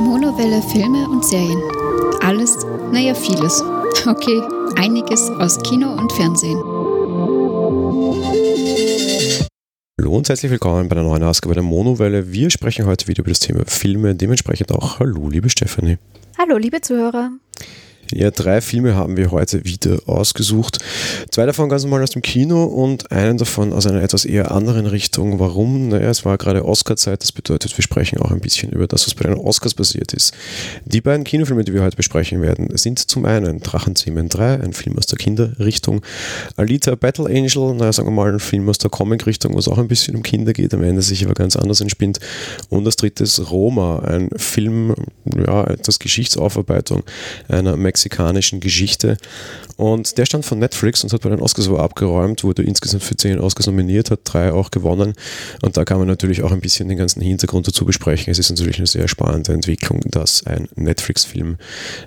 Monowelle Filme und Serien. Alles, naja, vieles. Okay, einiges aus Kino und Fernsehen. Hallo und herzlich willkommen bei der neuen Ausgabe der Monowelle. Wir sprechen heute wieder über das Thema Filme, dementsprechend auch Hallo, liebe Stefanie. Hallo, liebe Zuhörer. Ja, drei Filme haben wir heute wieder ausgesucht. Zwei davon ganz normal aus dem Kino und einen davon aus einer etwas eher anderen Richtung. Warum? Naja, es war gerade Oscar-Zeit, das bedeutet, wir sprechen auch ein bisschen über das, was bei den Oscars passiert ist. Die beiden Kinofilme, die wir heute besprechen werden, sind zum einen Drachenzähmen 3, ein Film aus der Kinderrichtung, Alita Battle Angel, naja, sagen wir mal, ein Film aus der Comic-Richtung, wo es auch ein bisschen um Kinder geht, am Ende sich aber ganz anders entspinnt. Und das dritte ist Roma, ein Film, ja, etwas Geschichtsaufarbeitung einer mexikanischen Geschichte. Und der stand von Netflix und hat bei den Oscars aber abgeräumt, wurde insgesamt für zehn Oscars nominiert, hat drei auch gewonnen. Und da kann man natürlich auch ein bisschen den ganzen Hintergrund dazu besprechen. Es ist natürlich eine sehr spannende Entwicklung, dass ein Netflix-Film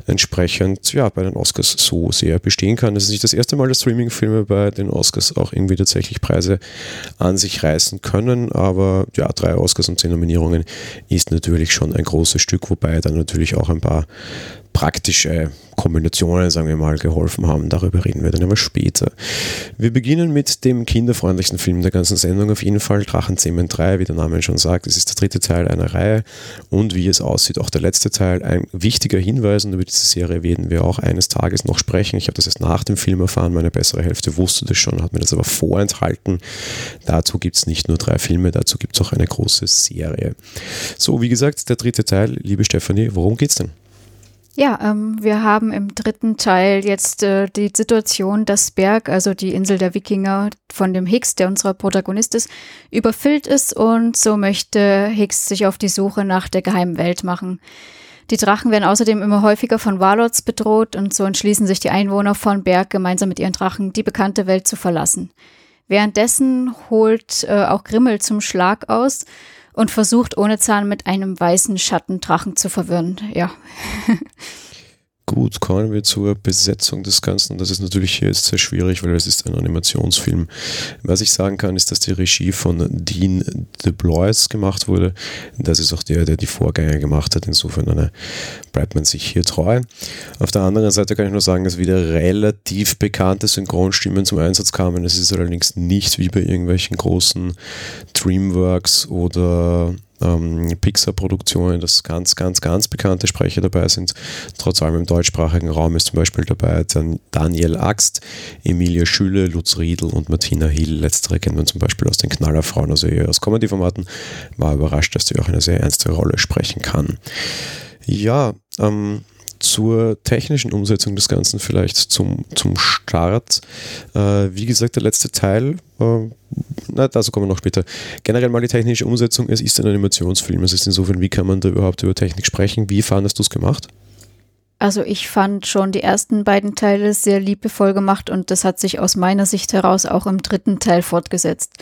entsprechend ja, bei den Oscars so sehr bestehen kann. Es ist nicht das erste Mal, dass Streaming-Filme bei den Oscars auch irgendwie tatsächlich Preise an sich reißen können. Aber ja, drei Oscars und zehn Nominierungen ist natürlich schon ein großes Stück, wobei dann natürlich auch ein paar praktische Kombinationen, sagen wir mal, geholfen haben. Darüber reden wir dann aber später. Wir beginnen mit dem kinderfreundlichsten Film der ganzen Sendung, auf jeden Fall Drachenzähmen 3, wie der Name schon sagt. Es ist der dritte Teil einer Reihe und wie es aussieht, auch der letzte Teil. Ein wichtiger Hinweis und über diese Serie werden wir auch eines Tages noch sprechen. Ich habe das erst nach dem Film erfahren, meine bessere Hälfte wusste das schon, hat mir das aber vorenthalten. Dazu gibt es nicht nur drei Filme, dazu gibt es auch eine große Serie. So, wie gesagt, der dritte Teil, liebe Stefanie, worum geht's denn? Ja, ähm, wir haben im dritten Teil jetzt äh, die Situation, dass Berg, also die Insel der Wikinger von dem Higgs, der unser Protagonist ist, überfüllt ist und so möchte Higgs sich auf die Suche nach der geheimen Welt machen. Die Drachen werden außerdem immer häufiger von Warlords bedroht und so entschließen sich die Einwohner von Berg gemeinsam mit ihren Drachen die bekannte Welt zu verlassen. Währenddessen holt äh, auch Grimmel zum Schlag aus und versucht ohne Zahn mit einem weißen Schattendrachen zu verwirren. Ja. Gut, kommen wir zur Besetzung des Ganzen. Das ist natürlich hier jetzt sehr schwierig, weil es ist ein Animationsfilm. Was ich sagen kann, ist, dass die Regie von Dean DeBlois gemacht wurde. Das ist auch der, der die Vorgänger gemacht hat. Insofern eine, bleibt man sich hier treu. Auf der anderen Seite kann ich nur sagen, dass wieder relativ bekannte Synchronstimmen zum Einsatz kamen. Es ist allerdings nicht wie bei irgendwelchen großen Dreamworks oder ähm, Pixar-Produktionen, dass ganz, ganz, ganz bekannte Sprecher dabei sind. Trotz allem im deutschsprachigen Raum ist zum Beispiel dabei Daniel Axt, Emilia Schüle, Lutz Riedl und Martina Hill. Letztere kennt man zum Beispiel aus den Knallerfrauen, also eher aus Comedy-Formaten. War überrascht, dass die auch eine sehr ernste Rolle sprechen kann. Ja, ähm, zur technischen Umsetzung des Ganzen vielleicht zum, zum Start. Äh, wie gesagt, der letzte Teil, äh, na, dazu kommen wir noch später. Generell mal die technische Umsetzung, es ist ein Animationsfilm. Es ist insofern, wie kann man da überhaupt über Technik sprechen? Wie fandest du es gemacht? Also ich fand schon die ersten beiden Teile sehr liebevoll gemacht und das hat sich aus meiner Sicht heraus auch im dritten Teil fortgesetzt.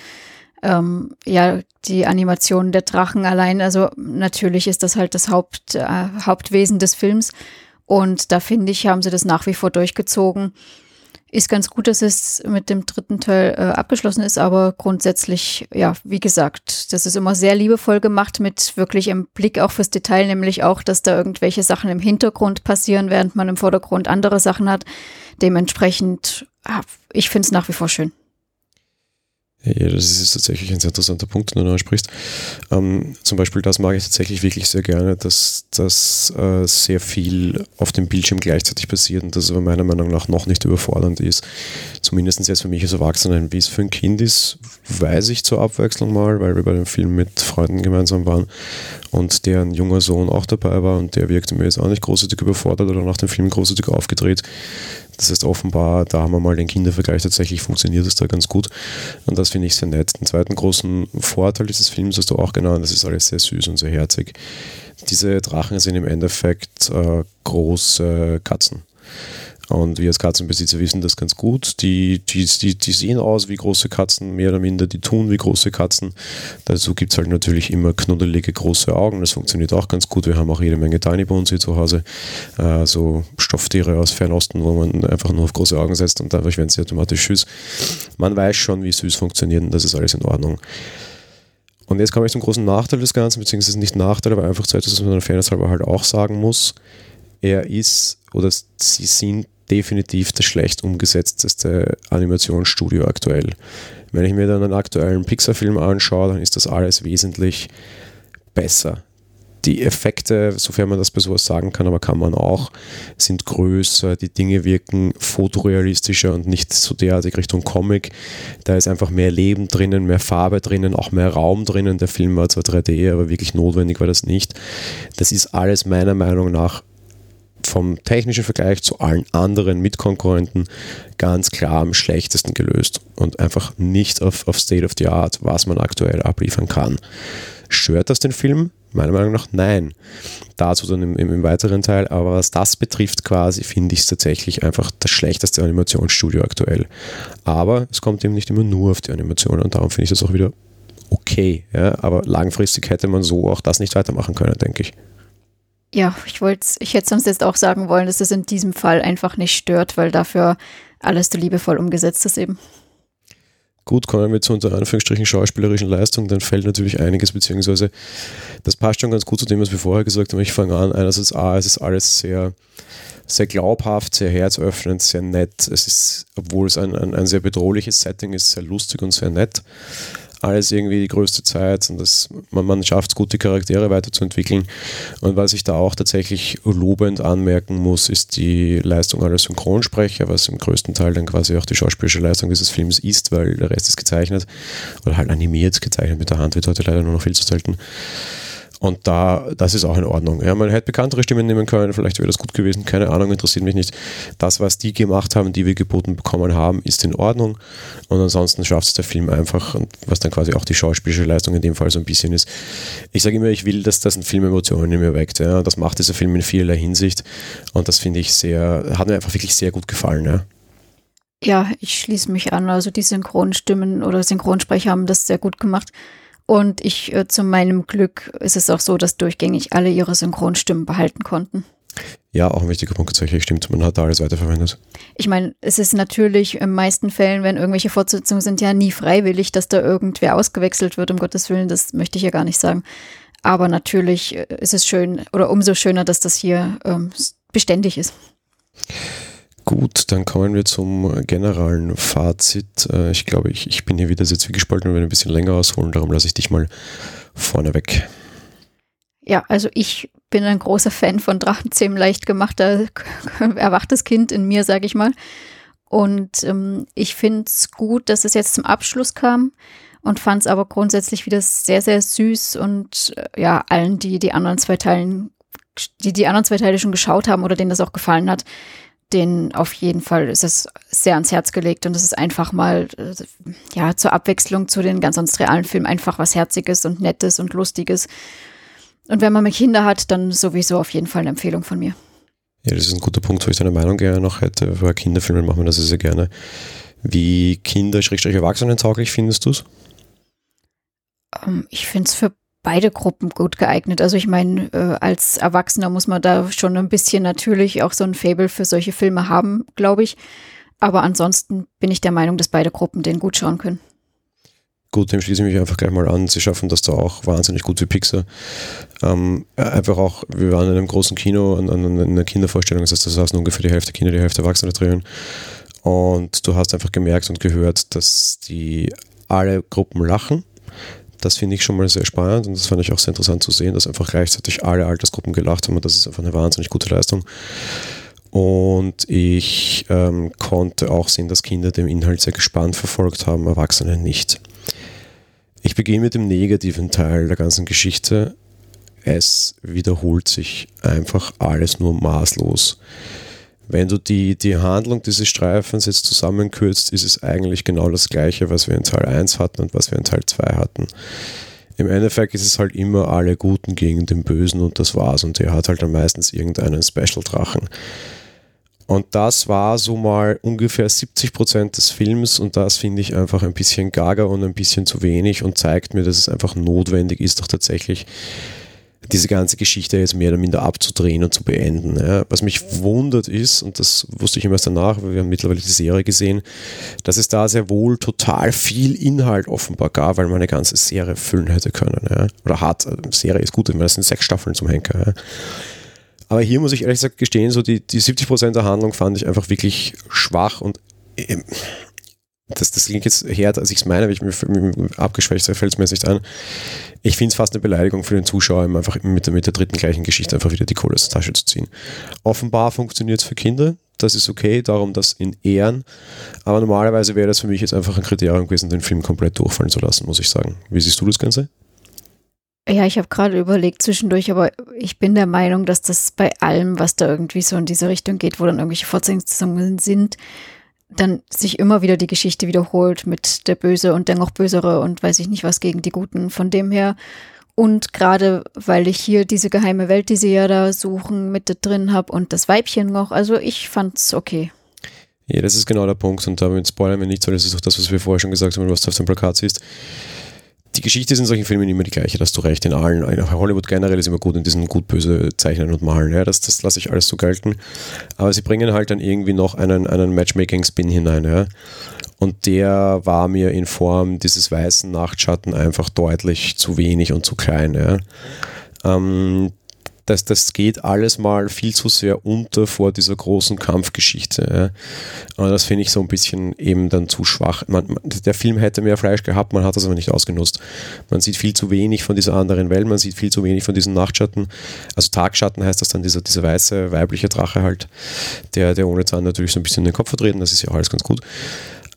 Ähm, ja, die Animation der Drachen allein, also natürlich ist das halt das Haupt, äh, Hauptwesen des Films, und da finde ich, haben sie das nach wie vor durchgezogen. Ist ganz gut, dass es mit dem dritten Teil äh, abgeschlossen ist, aber grundsätzlich, ja, wie gesagt, das ist immer sehr liebevoll gemacht mit wirklich im Blick auch fürs Detail, nämlich auch, dass da irgendwelche Sachen im Hintergrund passieren, während man im Vordergrund andere Sachen hat. Dementsprechend, ich finde es nach wie vor schön. Ja, das ist tatsächlich ein sehr interessanter Punkt, den du ansprichst. Ähm, zum Beispiel, das mag ich tatsächlich wirklich sehr gerne, dass das äh, sehr viel auf dem Bildschirm gleichzeitig passiert und das aber meiner Meinung nach noch nicht überfordernd ist. Zumindest jetzt für mich als Erwachsener. Wie es für ein Kind ist, weiß ich zur Abwechslung mal, weil wir bei dem Film mit Freunden gemeinsam waren und deren junger Sohn auch dabei war und der wirkte mir jetzt auch nicht großartig überfordert oder nach dem Film großartig aufgedreht. Das heißt, offenbar, da haben wir mal den Kindervergleich, tatsächlich funktioniert es da ganz gut. Und das finde ich sehr nett. Den zweiten großen Vorteil dieses Films hast du auch genannt, das ist alles sehr süß und sehr herzig. Diese Drachen sind im Endeffekt äh, große Katzen. Und wir als Katzenbesitzer wissen das ganz gut. Die, die, die, die sehen aus wie große Katzen, mehr oder minder, die tun wie große Katzen. Dazu gibt es halt natürlich immer knuddelige große Augen. Das funktioniert auch ganz gut. Wir haben auch jede Menge Tiny Bones hier zu Hause. Äh, so Stofftiere aus Fernosten, wo man einfach nur auf große Augen setzt und dadurch werden sie automatisch süß. Man weiß schon, wie süß funktioniert und das ist alles in Ordnung. Und jetzt komme ich zum großen Nachteil des Ganzen, beziehungsweise nicht Nachteil, aber einfach zu etwas, was man Fairness halber halt auch sagen muss. Er ist oder sie sind definitiv das schlecht umgesetzteste Animationsstudio aktuell. Wenn ich mir dann einen aktuellen Pixar-Film anschaue, dann ist das alles wesentlich besser. Die Effekte, sofern man das bei sowas sagen kann, aber kann man auch, sind größer, die Dinge wirken fotorealistischer und nicht so derartig Richtung Comic. Da ist einfach mehr Leben drinnen, mehr Farbe drinnen, auch mehr Raum drinnen. Der Film war zwar 3D, aber wirklich notwendig war das nicht. Das ist alles meiner Meinung nach vom technischen Vergleich zu allen anderen Mitkonkurrenten ganz klar am schlechtesten gelöst und einfach nicht auf, auf State of the Art, was man aktuell abliefern kann. Stört das den Film? Meiner Meinung nach nein. Dazu dann im, im, weiteren Teil, aber was das betrifft quasi, finde ich es tatsächlich einfach das schlechteste Animationsstudio aktuell. Aber es kommt eben nicht immer nur auf die Animation und darum finde ich das auch wieder okay. Ja? Aber langfristig hätte man so auch das nicht weitermachen können, denke ich. Ja, ich wollte, ich hätte sonst jetzt auch sagen wollen, dass es in diesem Fall einfach nicht stört, weil dafür alles so liebevoll umgesetzt ist eben. Gut, kommen wir zu unter Anführungsstrichen schauspielerischen Leistung, dann fällt natürlich einiges, beziehungsweise das passt schon ganz gut zu dem, was wir vorher gesagt haben. Ich fange an, einerseits A, es ist alles sehr, sehr glaubhaft, sehr herzöffnend, sehr nett. Es ist, obwohl es ein, ein, ein sehr bedrohliches Setting ist, sehr lustig und sehr nett alles irgendwie die größte Zeit und das, man, man schafft es, gute Charaktere weiterzuentwickeln. Und was ich da auch tatsächlich lobend anmerken muss, ist die Leistung aller Synchronsprecher, was im größten Teil dann quasi auch die schauspielerische Leistung dieses Films ist, weil der Rest ist gezeichnet oder halt animiert gezeichnet mit der Hand, wird heute leider nur noch viel zu selten. Und da, das ist auch in Ordnung. Ja, man hätte bekanntere Stimmen nehmen können, vielleicht wäre das gut gewesen, keine Ahnung, interessiert mich nicht. Das, was die gemacht haben, die wir geboten bekommen haben, ist in Ordnung. Und ansonsten schafft es der Film einfach, und was dann quasi auch die schauspielische Leistung in dem Fall so ein bisschen ist. Ich sage immer, ich will, dass das ein Film Emotionen in mir weckt. Ja. Das macht dieser Film in vielerlei Hinsicht. Und das finde ich sehr, hat mir einfach wirklich sehr gut gefallen. Ja. Ja, ich schließe mich an. Also die Synchronstimmen oder Synchronsprecher haben das sehr gut gemacht. Und ich, äh, zu meinem Glück, ist es auch so, dass durchgängig alle ihre Synchronstimmen behalten konnten. Ja, auch ein wichtiger Punkt tatsächlich, stimmt. Man hat da alles weiterverwendet. Ich meine, es ist natürlich in meisten Fällen, wenn irgendwelche Fortsetzungen sind, ja nie freiwillig, dass da irgendwer ausgewechselt wird, um Gottes Willen, das möchte ich ja gar nicht sagen. Aber natürlich äh, ist es schön oder umso schöner, dass das hier ähm, beständig ist. Gut, dann kommen wir zum generellen Fazit. Äh, ich glaube, ich, ich bin hier wieder sehr zwiegespalten und werde ein bisschen länger ausholen, darum lasse ich dich mal vorne weg. Ja, also ich bin ein großer Fan von Drachenzähmen leicht gemachter erwachtes Kind in mir, sage ich mal. Und ähm, ich finde es gut, dass es jetzt zum Abschluss kam und fand es aber grundsätzlich wieder sehr, sehr süß und äh, ja, allen, die die anderen zwei Teilen, die die anderen zwei Teile schon geschaut haben oder denen das auch gefallen hat, den auf jeden Fall ist es sehr ans Herz gelegt und es ist einfach mal, ja, zur Abwechslung zu den ganz sonst realen Filmen einfach was Herziges und Nettes und Lustiges. Und wenn man mit Kinder hat, dann sowieso auf jeden Fall eine Empfehlung von mir. Ja, das ist ein guter Punkt, wo ich deine Meinung gerne noch hätte. Bei Kinderfilmen machen wir das sehr gerne. Wie Kinder-Erwachsenen tauglich findest du es? Um, ähm, ich finde es für beide Gruppen gut geeignet. Also ich meine, äh, als Erwachsener muss man da schon ein bisschen natürlich auch so ein Fable für solche Filme haben, glaube ich. Aber ansonsten bin ich der Meinung, dass beide Gruppen den gut schauen können. Gut, dem schließe ich mich einfach gleich mal an. Sie schaffen das da auch wahnsinnig gut wie Pixar. Ähm, einfach auch, wir waren in einem großen Kino an, an einer Kindervorstellung, das heißt, da saßen ungefähr die Hälfte Kinder, die Hälfte Erwachsene drin. Und du hast einfach gemerkt und gehört, dass die alle Gruppen lachen das finde ich schon mal sehr spannend und das fand ich auch sehr interessant zu sehen, dass einfach gleichzeitig alle Altersgruppen gelacht haben und das ist einfach eine wahnsinnig gute Leistung. Und ich ähm, konnte auch sehen, dass Kinder den Inhalt sehr gespannt verfolgt haben, Erwachsene nicht. Ich beginne mit dem negativen Teil der ganzen Geschichte. Es wiederholt sich einfach alles nur maßlos. Wenn du die, die Handlung dieses Streifens jetzt zusammenkürzt, ist es eigentlich genau das gleiche, was wir in Teil 1 hatten und was wir in Teil 2 hatten. Im Endeffekt ist es halt immer alle Guten gegen den Bösen und das war's. Und der hat halt dann meistens irgendeinen Special-Drachen. Und das war so mal ungefähr 70 Prozent des Films und das finde ich einfach ein bisschen gaga und ein bisschen zu wenig und zeigt mir, dass es einfach notwendig ist, doch tatsächlich diese ganze Geschichte jetzt mehr oder minder abzudrehen und zu beenden. Ja. Was mich wundert ist, und das wusste ich immer erst danach, weil wir haben mittlerweile die Serie gesehen, dass es da sehr wohl total viel Inhalt offenbar gab, weil man eine ganze Serie füllen hätte können. Ja. Oder hat. Serie ist gut, weil das sind sechs Staffeln zum Henker. Ja. Aber hier muss ich ehrlich gesagt gestehen, so die, die 70% der Handlung fand ich einfach wirklich schwach und ähm, das, das klingt jetzt härter, als ich es meine, aber ich mir abgeschwächt fällt es mir jetzt nicht ein. Ich finde es fast eine Beleidigung für den Zuschauer, ihm einfach mit der, mit der dritten gleichen Geschichte einfach wieder die Kohle aus der Tasche zu ziehen. Offenbar funktioniert es für Kinder, das ist okay, darum das in Ehren. Aber normalerweise wäre das für mich jetzt einfach ein Kriterium gewesen, den Film komplett durchfallen zu lassen, muss ich sagen. Wie siehst du das Ganze? Ja, ich habe gerade überlegt zwischendurch, aber ich bin der Meinung, dass das bei allem, was da irgendwie so in diese Richtung geht, wo dann irgendwelche Fortsetzungen sind, dann sich immer wieder die Geschichte wiederholt mit der Böse und der noch Bösere und weiß ich nicht was gegen die Guten. Von dem her und gerade weil ich hier diese geheime Welt, die sie ja da suchen, mit drin habe und das Weibchen noch, also ich fand's okay. Ja, das ist genau der Punkt und damit spoilern wir nicht, weil das ist auch das, was wir vorher schon gesagt haben, was du auf dem Plakat siehst die Geschichte ist in solchen Filmen immer die gleiche, dass du recht in allen. Hollywood generell ist immer gut in diesen gut-böse Zeichnen und Malen. Ja, das, das lasse ich alles so gelten. Aber sie bringen halt dann irgendwie noch einen, einen Matchmaking-Spin hinein. Ja. Und der war mir in Form dieses weißen Nachtschatten einfach deutlich zu wenig und zu klein. Ja. Ähm, das, das geht alles mal viel zu sehr unter vor dieser großen Kampfgeschichte. Ja. Und das finde ich so ein bisschen eben dann zu schwach. Man, man, der Film hätte mehr Fleisch gehabt, man hat das aber nicht ausgenutzt. Man sieht viel zu wenig von dieser anderen Welt, man sieht viel zu wenig von diesen Nachtschatten. Also Tagschatten heißt das dann, dieser, dieser weiße weibliche Drache halt, der, der ohne Zahn natürlich so ein bisschen den Kopf vertreten, das ist ja alles ganz gut.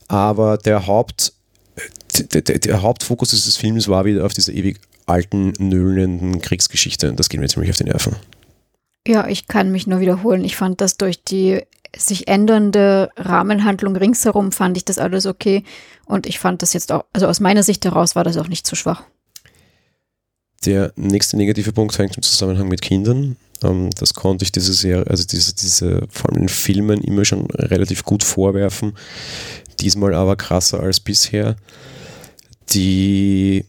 Aber der Haupt, der, der, der, Hauptfokus dieses Films war wieder auf dieser ewig alten, nöhlenden Kriegsgeschichte. Das geht mir ziemlich auf die Nerven. Ja, ich kann mich nur wiederholen. Ich fand das durch die sich ändernde Rahmenhandlung ringsherum, fand ich das alles okay. Und ich fand das jetzt auch, also aus meiner Sicht heraus war das auch nicht zu schwach. Der nächste negative Punkt hängt im Zusammenhang mit Kindern. Ähm, das konnte ich diese Serie, also diese, diese, vor allem in Filmen immer schon relativ gut vorwerfen. Diesmal aber krasser als bisher. Die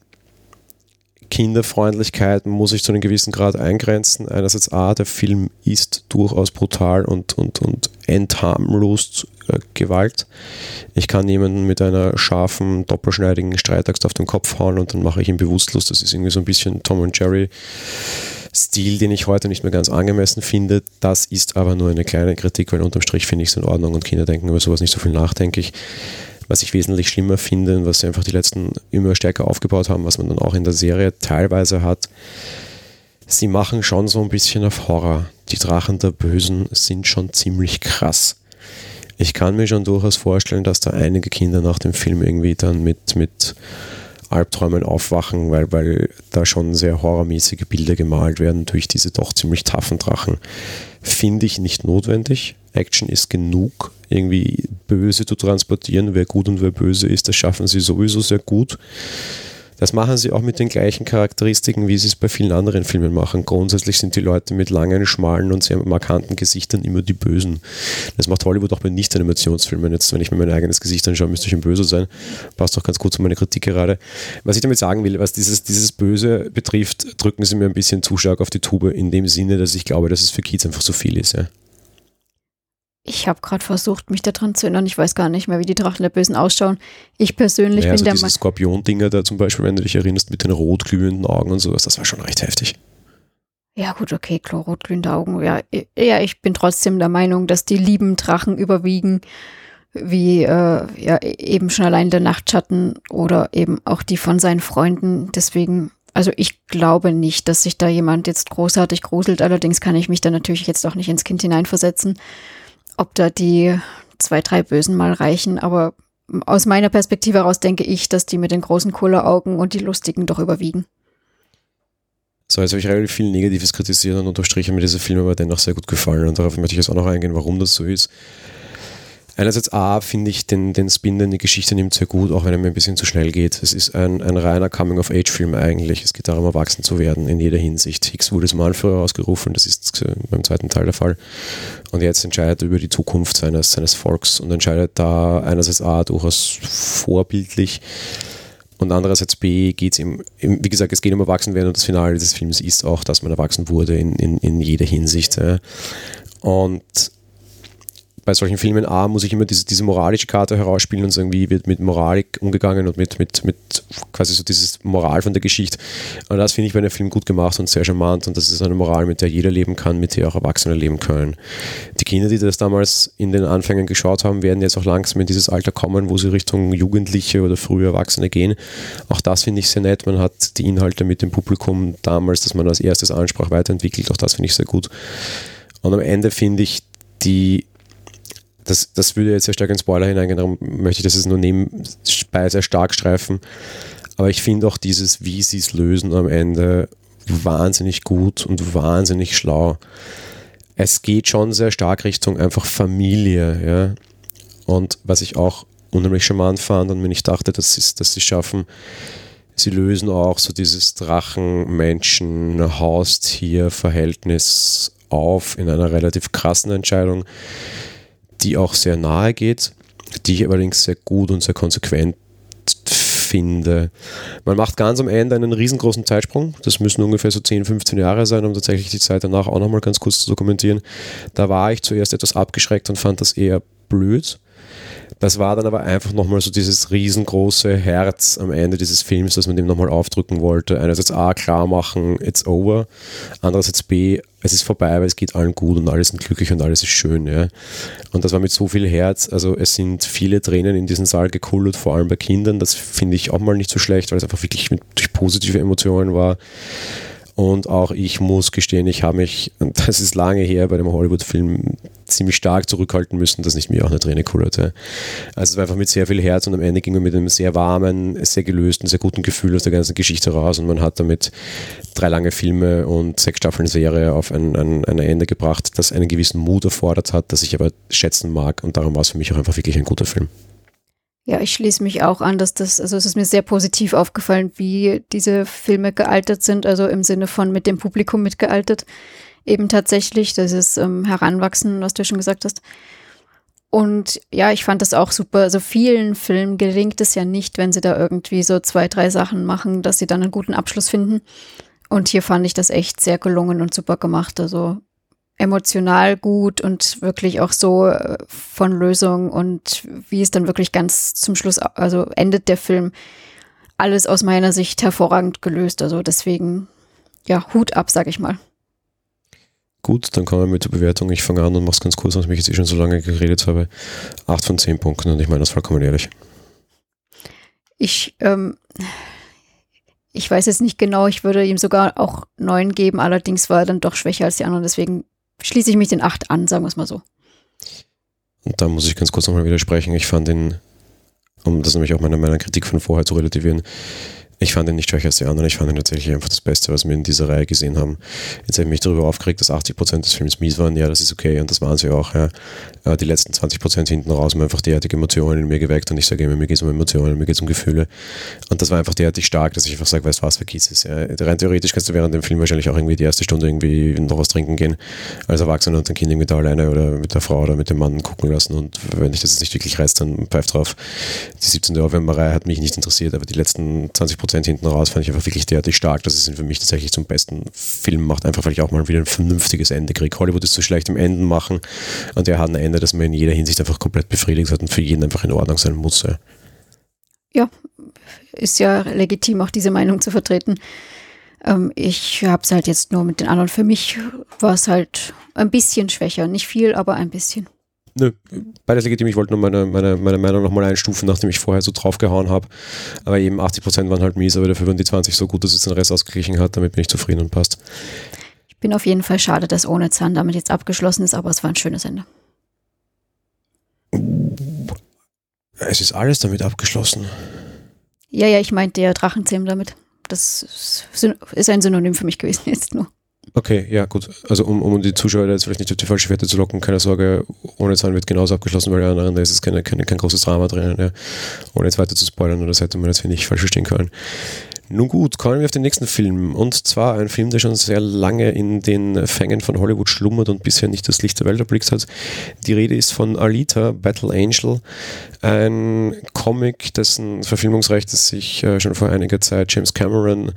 Kinderfreundlichkeit muss ich zu einem gewissen Grad eingrenzen. Einerseits A, der Film ist durchaus brutal und, und, und entharmlost äh, Gewalt. Ich kann jemanden mit einer scharfen, doppelschneidigen Streitaxt auf den Kopf hauen und dann mache ich ihn bewusstlos. Das ist irgendwie so ein bisschen Tom und Jerry. Stil, den ich heute nicht mehr ganz angemessen finde. Das ist aber nur eine kleine Kritik, weil unterm Strich finde ich es in Ordnung und Kinder denken über sowas nicht so viel nachdenklich was ich wesentlich schlimmer finde und was sie einfach die letzten immer stärker aufgebaut haben, was man dann auch in der Serie teilweise hat. Sie machen schon so ein bisschen auf Horror. Die Drachen der Bösen sind schon ziemlich krass. Ich kann mir schon durchaus vorstellen, dass da einige Kinder nach dem Film irgendwie dann mit, mit Albträumen aufwachen, weil, weil da schon sehr horrormäßige Bilder gemalt werden durch diese doch ziemlich taffen Drachen. Finde ich nicht notwendig. Action ist genug. Irgendwie böse zu transportieren, wer gut und wer böse ist, das schaffen sie sowieso sehr gut. Das machen sie auch mit den gleichen Charakteristiken, wie sie es bei vielen anderen Filmen machen. Grundsätzlich sind die Leute mit langen, schmalen und sehr markanten Gesichtern immer die Bösen. Das macht Hollywood auch bei Nicht-Animationsfilmen. Jetzt, wenn ich mir mein eigenes Gesicht anschaue, müsste ich ein Böse sein. Passt auch ganz gut zu meiner Kritik gerade. Was ich damit sagen will, was dieses, dieses Böse betrifft, drücken sie mir ein bisschen zu stark auf die Tube, in dem Sinne, dass ich glaube, dass es für Kids einfach so viel ist. Ja. Ich habe gerade versucht, mich daran zu erinnern. Ich weiß gar nicht mehr, wie die Drachen der Bösen ausschauen. Ich persönlich ja, bin also der Meinung. Diese Skorpion-Dinger da zum Beispiel, wenn du dich erinnerst, mit den rotglühenden Augen und sowas, das war schon recht heftig. Ja, gut, okay, klar, rotglühende Augen. Ja, ja, ich bin trotzdem der Meinung, dass die lieben Drachen überwiegen, wie äh, ja, eben schon allein der Nachtschatten oder eben auch die von seinen Freunden. Deswegen, also ich glaube nicht, dass sich da jemand jetzt großartig gruselt. Allerdings kann ich mich da natürlich jetzt auch nicht ins Kind hineinversetzen ob da die zwei, drei Bösen mal reichen, aber aus meiner Perspektive heraus denke ich, dass die mit den großen Kohleaugen und die lustigen doch überwiegen. So, jetzt habe ich relativ viel Negatives kritisiert und unterstrichen mir dieser Film aber dennoch sehr gut gefallen und darauf möchte ich jetzt auch noch eingehen, warum das so ist. Einerseits A, finde ich den, den Spin, den die Geschichte nimmt, sehr gut, auch wenn er mir ein bisschen zu schnell geht. Es ist ein, ein reiner Coming-of-Age-Film eigentlich. Es geht darum, erwachsen zu werden in jeder Hinsicht. Hicks wurde zum Anführer ausgerufen, das ist beim zweiten Teil der Fall. Und jetzt entscheidet er über die Zukunft seines, seines Volks und entscheidet da einerseits A, durchaus vorbildlich, und andererseits B geht es ihm, wie gesagt, es geht um Erwachsenwerden und das Finale des Films ist auch, dass man erwachsen wurde in, in, in jeder Hinsicht. Und bei solchen Filmen A muss ich immer diese, diese moralische Karte herausspielen und sagen, wie wird mit Moralik umgegangen und mit, mit, mit quasi so dieses Moral von der Geschichte. Und das finde ich bei einem Film gut gemacht und sehr charmant und das ist eine Moral, mit der jeder leben kann, mit der auch Erwachsene leben können. Die Kinder, die das damals in den Anfängen geschaut haben, werden jetzt auch langsam in dieses Alter kommen, wo sie Richtung Jugendliche oder frühe Erwachsene gehen. Auch das finde ich sehr nett. Man hat die Inhalte mit dem Publikum damals, dass man als erstes ansprach, weiterentwickelt. Auch das finde ich sehr gut. Und am Ende finde ich die das, das würde jetzt sehr stark in Spoiler hineingehen, darum möchte ich das jetzt nur nebenbei sehr stark streifen. Aber ich finde auch dieses, wie sie es lösen am Ende, wahnsinnig gut und wahnsinnig schlau. Es geht schon sehr stark Richtung einfach Familie, ja. Und was ich auch unheimlich charmant fand und wenn ich dachte, dass sie, dass sie schaffen, sie lösen auch so dieses Drachen-Menschen-Haustier-Verhältnis auf in einer relativ krassen Entscheidung die auch sehr nahe geht, die ich allerdings sehr gut und sehr konsequent finde. Man macht ganz am Ende einen riesengroßen Zeitsprung. Das müssen ungefähr so 10, 15 Jahre sein, um tatsächlich die Zeit danach auch nochmal ganz kurz zu dokumentieren. Da war ich zuerst etwas abgeschreckt und fand das eher blöd. Das war dann aber einfach nochmal so dieses riesengroße Herz am Ende dieses Films, das man dem nochmal aufdrücken wollte. Einerseits A, klar machen, it's over. Andererseits B, es ist vorbei, weil es geht allen gut und alle sind glücklich und alles ist schön. Ja. Und das war mit so viel Herz. Also es sind viele Tränen in diesen Saal gekullert, vor allem bei Kindern. Das finde ich auch mal nicht so schlecht, weil es einfach wirklich mit, durch positive Emotionen war. Und auch ich muss gestehen, ich habe mich, das ist lange her, bei dem Hollywood-Film ziemlich stark zurückhalten müssen, dass nicht mir auch eine Träne kullerte. Also es war einfach mit sehr viel Herz und am Ende ging man mit einem sehr warmen, sehr gelösten, sehr guten Gefühl aus der ganzen Geschichte raus und man hat damit drei lange Filme und sechs Staffeln Serie auf ein, ein, ein Ende gebracht, das einen gewissen Mut erfordert hat, das ich aber schätzen mag und darum war es für mich auch einfach wirklich ein guter Film. Ja, ich schließe mich auch an, dass das, also es ist mir sehr positiv aufgefallen, wie diese Filme gealtert sind, also im Sinne von mit dem Publikum mitgealtert. Eben tatsächlich, das ist ähm, Heranwachsen, was du schon gesagt hast. Und ja, ich fand das auch super. Also vielen Filmen gelingt es ja nicht, wenn sie da irgendwie so zwei, drei Sachen machen, dass sie dann einen guten Abschluss finden. Und hier fand ich das echt sehr gelungen und super gemacht. Also emotional gut und wirklich auch so äh, von Lösung und wie es dann wirklich ganz zum Schluss, also endet der Film, alles aus meiner Sicht hervorragend gelöst. Also deswegen, ja, Hut ab, sag ich mal. Gut, dann kommen wir mit der Bewertung. Ich fange an und mache es ganz kurz, weil ich jetzt eh schon so lange geredet habe. Acht von zehn Punkten und ich meine das vollkommen ehrlich. Ich, ähm, ich weiß jetzt nicht genau, ich würde ihm sogar auch neun geben, allerdings war er dann doch schwächer als die anderen, deswegen schließe ich mich den 8 an, sagen wir es mal so. Und da muss ich ganz kurz nochmal widersprechen. Ich fand den, um das nämlich auch meiner, meiner Kritik von vorher zu relativieren, ich fand ihn nicht schwächer als die anderen. Ich fand ihn tatsächlich einfach das Beste, was wir in dieser Reihe gesehen haben. Jetzt habe ich mich darüber aufgeregt, dass 80% des Films mies waren. Ja, das ist okay und das waren sie auch. Ja. Äh, die letzten 20% hinten raus haben einfach derartige Emotionen in mir geweckt und ich sage immer, mir geht es um Emotionen, mir geht es um Gefühle. Und das war einfach derartig stark, dass ich einfach sage, weißt du was, vergiss es. Ja. Rein theoretisch kannst du während dem Film wahrscheinlich auch irgendwie die erste Stunde irgendwie noch was trinken gehen als Erwachsener und dein Kind irgendwie da alleine oder mit der Frau oder mit dem Mann gucken lassen. Und wenn dich das jetzt nicht wirklich reizt, dann pfeif drauf. Die 17. Aufwärmerei hat mich nicht interessiert, aber die letzten 20% Prozent hinten raus fand ich einfach wirklich derartig stark, dass es ihn für mich tatsächlich zum besten Film macht, einfach weil ich auch mal wieder ein vernünftiges Ende kriege. Hollywood ist zu schlecht im Enden machen und er hat ein Ende, das man in jeder Hinsicht einfach komplett befriedigt hat und für jeden einfach in Ordnung sein muss. Ja, ja ist ja legitim, auch diese Meinung zu vertreten. Ähm, ich habe es halt jetzt nur mit den anderen. Für mich war es halt ein bisschen schwächer. Nicht viel, aber ein bisschen. Nö, beides legitim. Ich wollte nur meine, meine, meine Meinung nochmal einstufen, nachdem ich vorher so draufgehauen habe. Aber eben 80% waren halt mies, aber dafür waren die 20 so gut, dass es den Rest ausgeglichen hat. Damit bin ich zufrieden und passt. Ich bin auf jeden Fall schade, dass ohne Zahn damit jetzt abgeschlossen ist, aber es war ein schönes Ende. Es ist alles damit abgeschlossen. Ja, ja, ich meinte der Drachenzähm damit. Das ist ein Synonym für mich gewesen jetzt nur. Okay, ja, gut. Also um, um die Zuschauer jetzt vielleicht nicht auf die falsche Fährte zu locken, keine Sorge, ohne Zahn wird genauso abgeschlossen, weil anderen, da ist es keine, keine, kein großes Drama drin, ja. ohne jetzt weiter zu spoilern, oder das hätte man jetzt, finde ich, falsch verstehen können. Nun gut, kommen wir auf den nächsten Film. Und zwar ein Film, der schon sehr lange in den Fängen von Hollywood schlummert und bisher nicht das Licht der Welt erblickt hat. Die Rede ist von Alita, Battle Angel, ein Comic, dessen Verfilmungsrechte sich äh, schon vor einiger Zeit James Cameron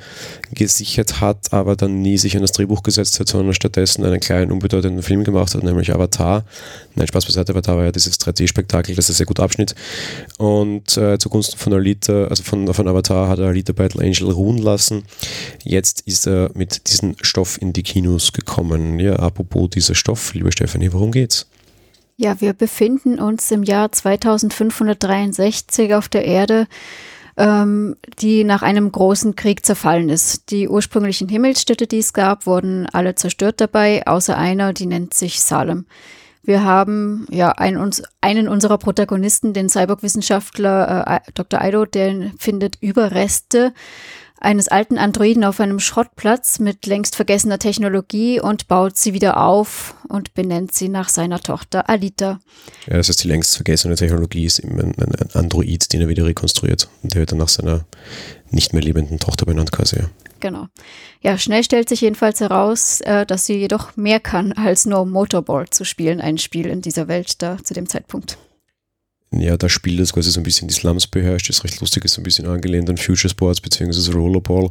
gesichert hat, aber dann nie sich an das Drehbuch gesetzt hat, sondern stattdessen einen kleinen, unbedeutenden Film gemacht hat, nämlich Avatar. Nein, Spaß beiseite, Avatar war ja dieses 3D-Spektakel, das er sehr gut abschnitt. Und äh, zugunsten von Alita, also von, von Avatar hat er Alita Battle Angel ruhen lassen. Jetzt ist er mit diesem Stoff in die Kinos gekommen. Ja, apropos dieser Stoff, liebe Stefanie, worum geht's? Ja, wir befinden uns im Jahr 2563 auf der Erde, ähm, die nach einem großen Krieg zerfallen ist. Die ursprünglichen Himmelsstädte, die es gab, wurden alle zerstört dabei, außer einer, die nennt sich Salem. Wir haben ja einen, uns, einen unserer Protagonisten, den Cyborg-Wissenschaftler äh, Dr. Aido, der findet Überreste eines alten Androiden auf einem Schrottplatz mit längst vergessener Technologie und baut sie wieder auf und benennt sie nach seiner Tochter Alita. Ja, das heißt, die längst vergessene Technologie ist eben ein, ein Android, den er wieder rekonstruiert. Und der wird dann nach seiner nicht mehr lebenden Tochter benannt quasi. Genau. Ja, schnell stellt sich jedenfalls heraus, äh, dass sie jedoch mehr kann, als nur Motorball zu spielen, ein Spiel in dieser Welt da zu dem Zeitpunkt ja, das Spiel, das quasi so ein bisschen die Slums beherrscht, ist recht lustig, ist so ein bisschen angelehnt an Future Sports bzw. Rollerball.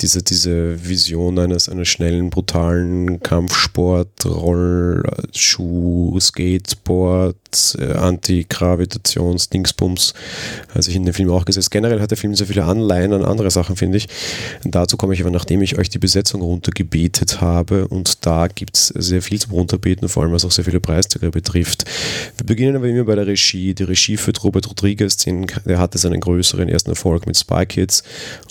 Diese, diese Vision eines, eines schnellen, brutalen Kampfsport, Rollschuh, Skateboard, äh, Anti-Gravitations, Dingsbums, hat sich in dem Film auch gesetzt. Generell hat der Film sehr viele Anleihen an andere Sachen, finde ich. Dazu komme ich aber, nachdem ich euch die Besetzung runtergebetet habe und da gibt es sehr viel zum Runterbeten, vor allem was auch sehr viele Preisträger betrifft. Wir beginnen aber immer bei der Regie. Die Regie führt Robert Rodriguez, den, der hatte seinen größeren ersten Erfolg mit Spy Kids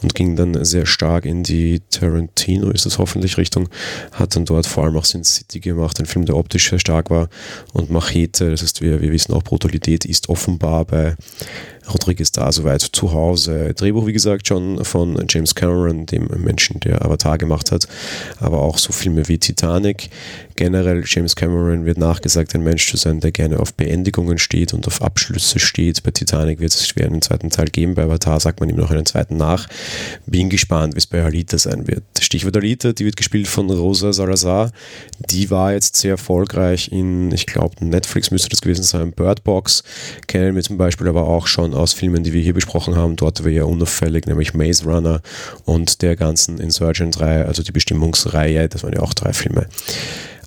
und ging dann sehr stark in die Tarantino, ist das hoffentlich Richtung, hat dann dort vor allem auch Sin City gemacht, ein Film, der optisch sehr stark war und Machete, das heißt, wir, wir wissen auch, Brutalität ist offenbar bei Rodriguez da soweit zu Hause. Drehbuch, wie gesagt, schon von James Cameron, dem Menschen, der Avatar gemacht hat, aber auch so Filme wie Titanic. Generell, James Cameron wird nachgesagt, ein Mensch zu sein, der gerne auf Beendigungen steht und auf Abschlüsse steht. Bei Titanic wird es schwer einen zweiten Teil geben, bei Avatar sagt man ihm noch einen zweiten nach. Bin gespannt, wie es bei Alita sein wird. Stichwort Alita, die wird gespielt von Rosa Salazar. Die war jetzt sehr erfolgreich in, ich glaube, Netflix müsste das gewesen sein, Bird Box. Kennen wir zum Beispiel aber auch schon aus Filmen, die wir hier besprochen haben. Dort war ja unauffällig, nämlich Maze Runner und der ganzen Insurgent 3, also die Bestimmungsreihe. Das waren ja auch drei Filme.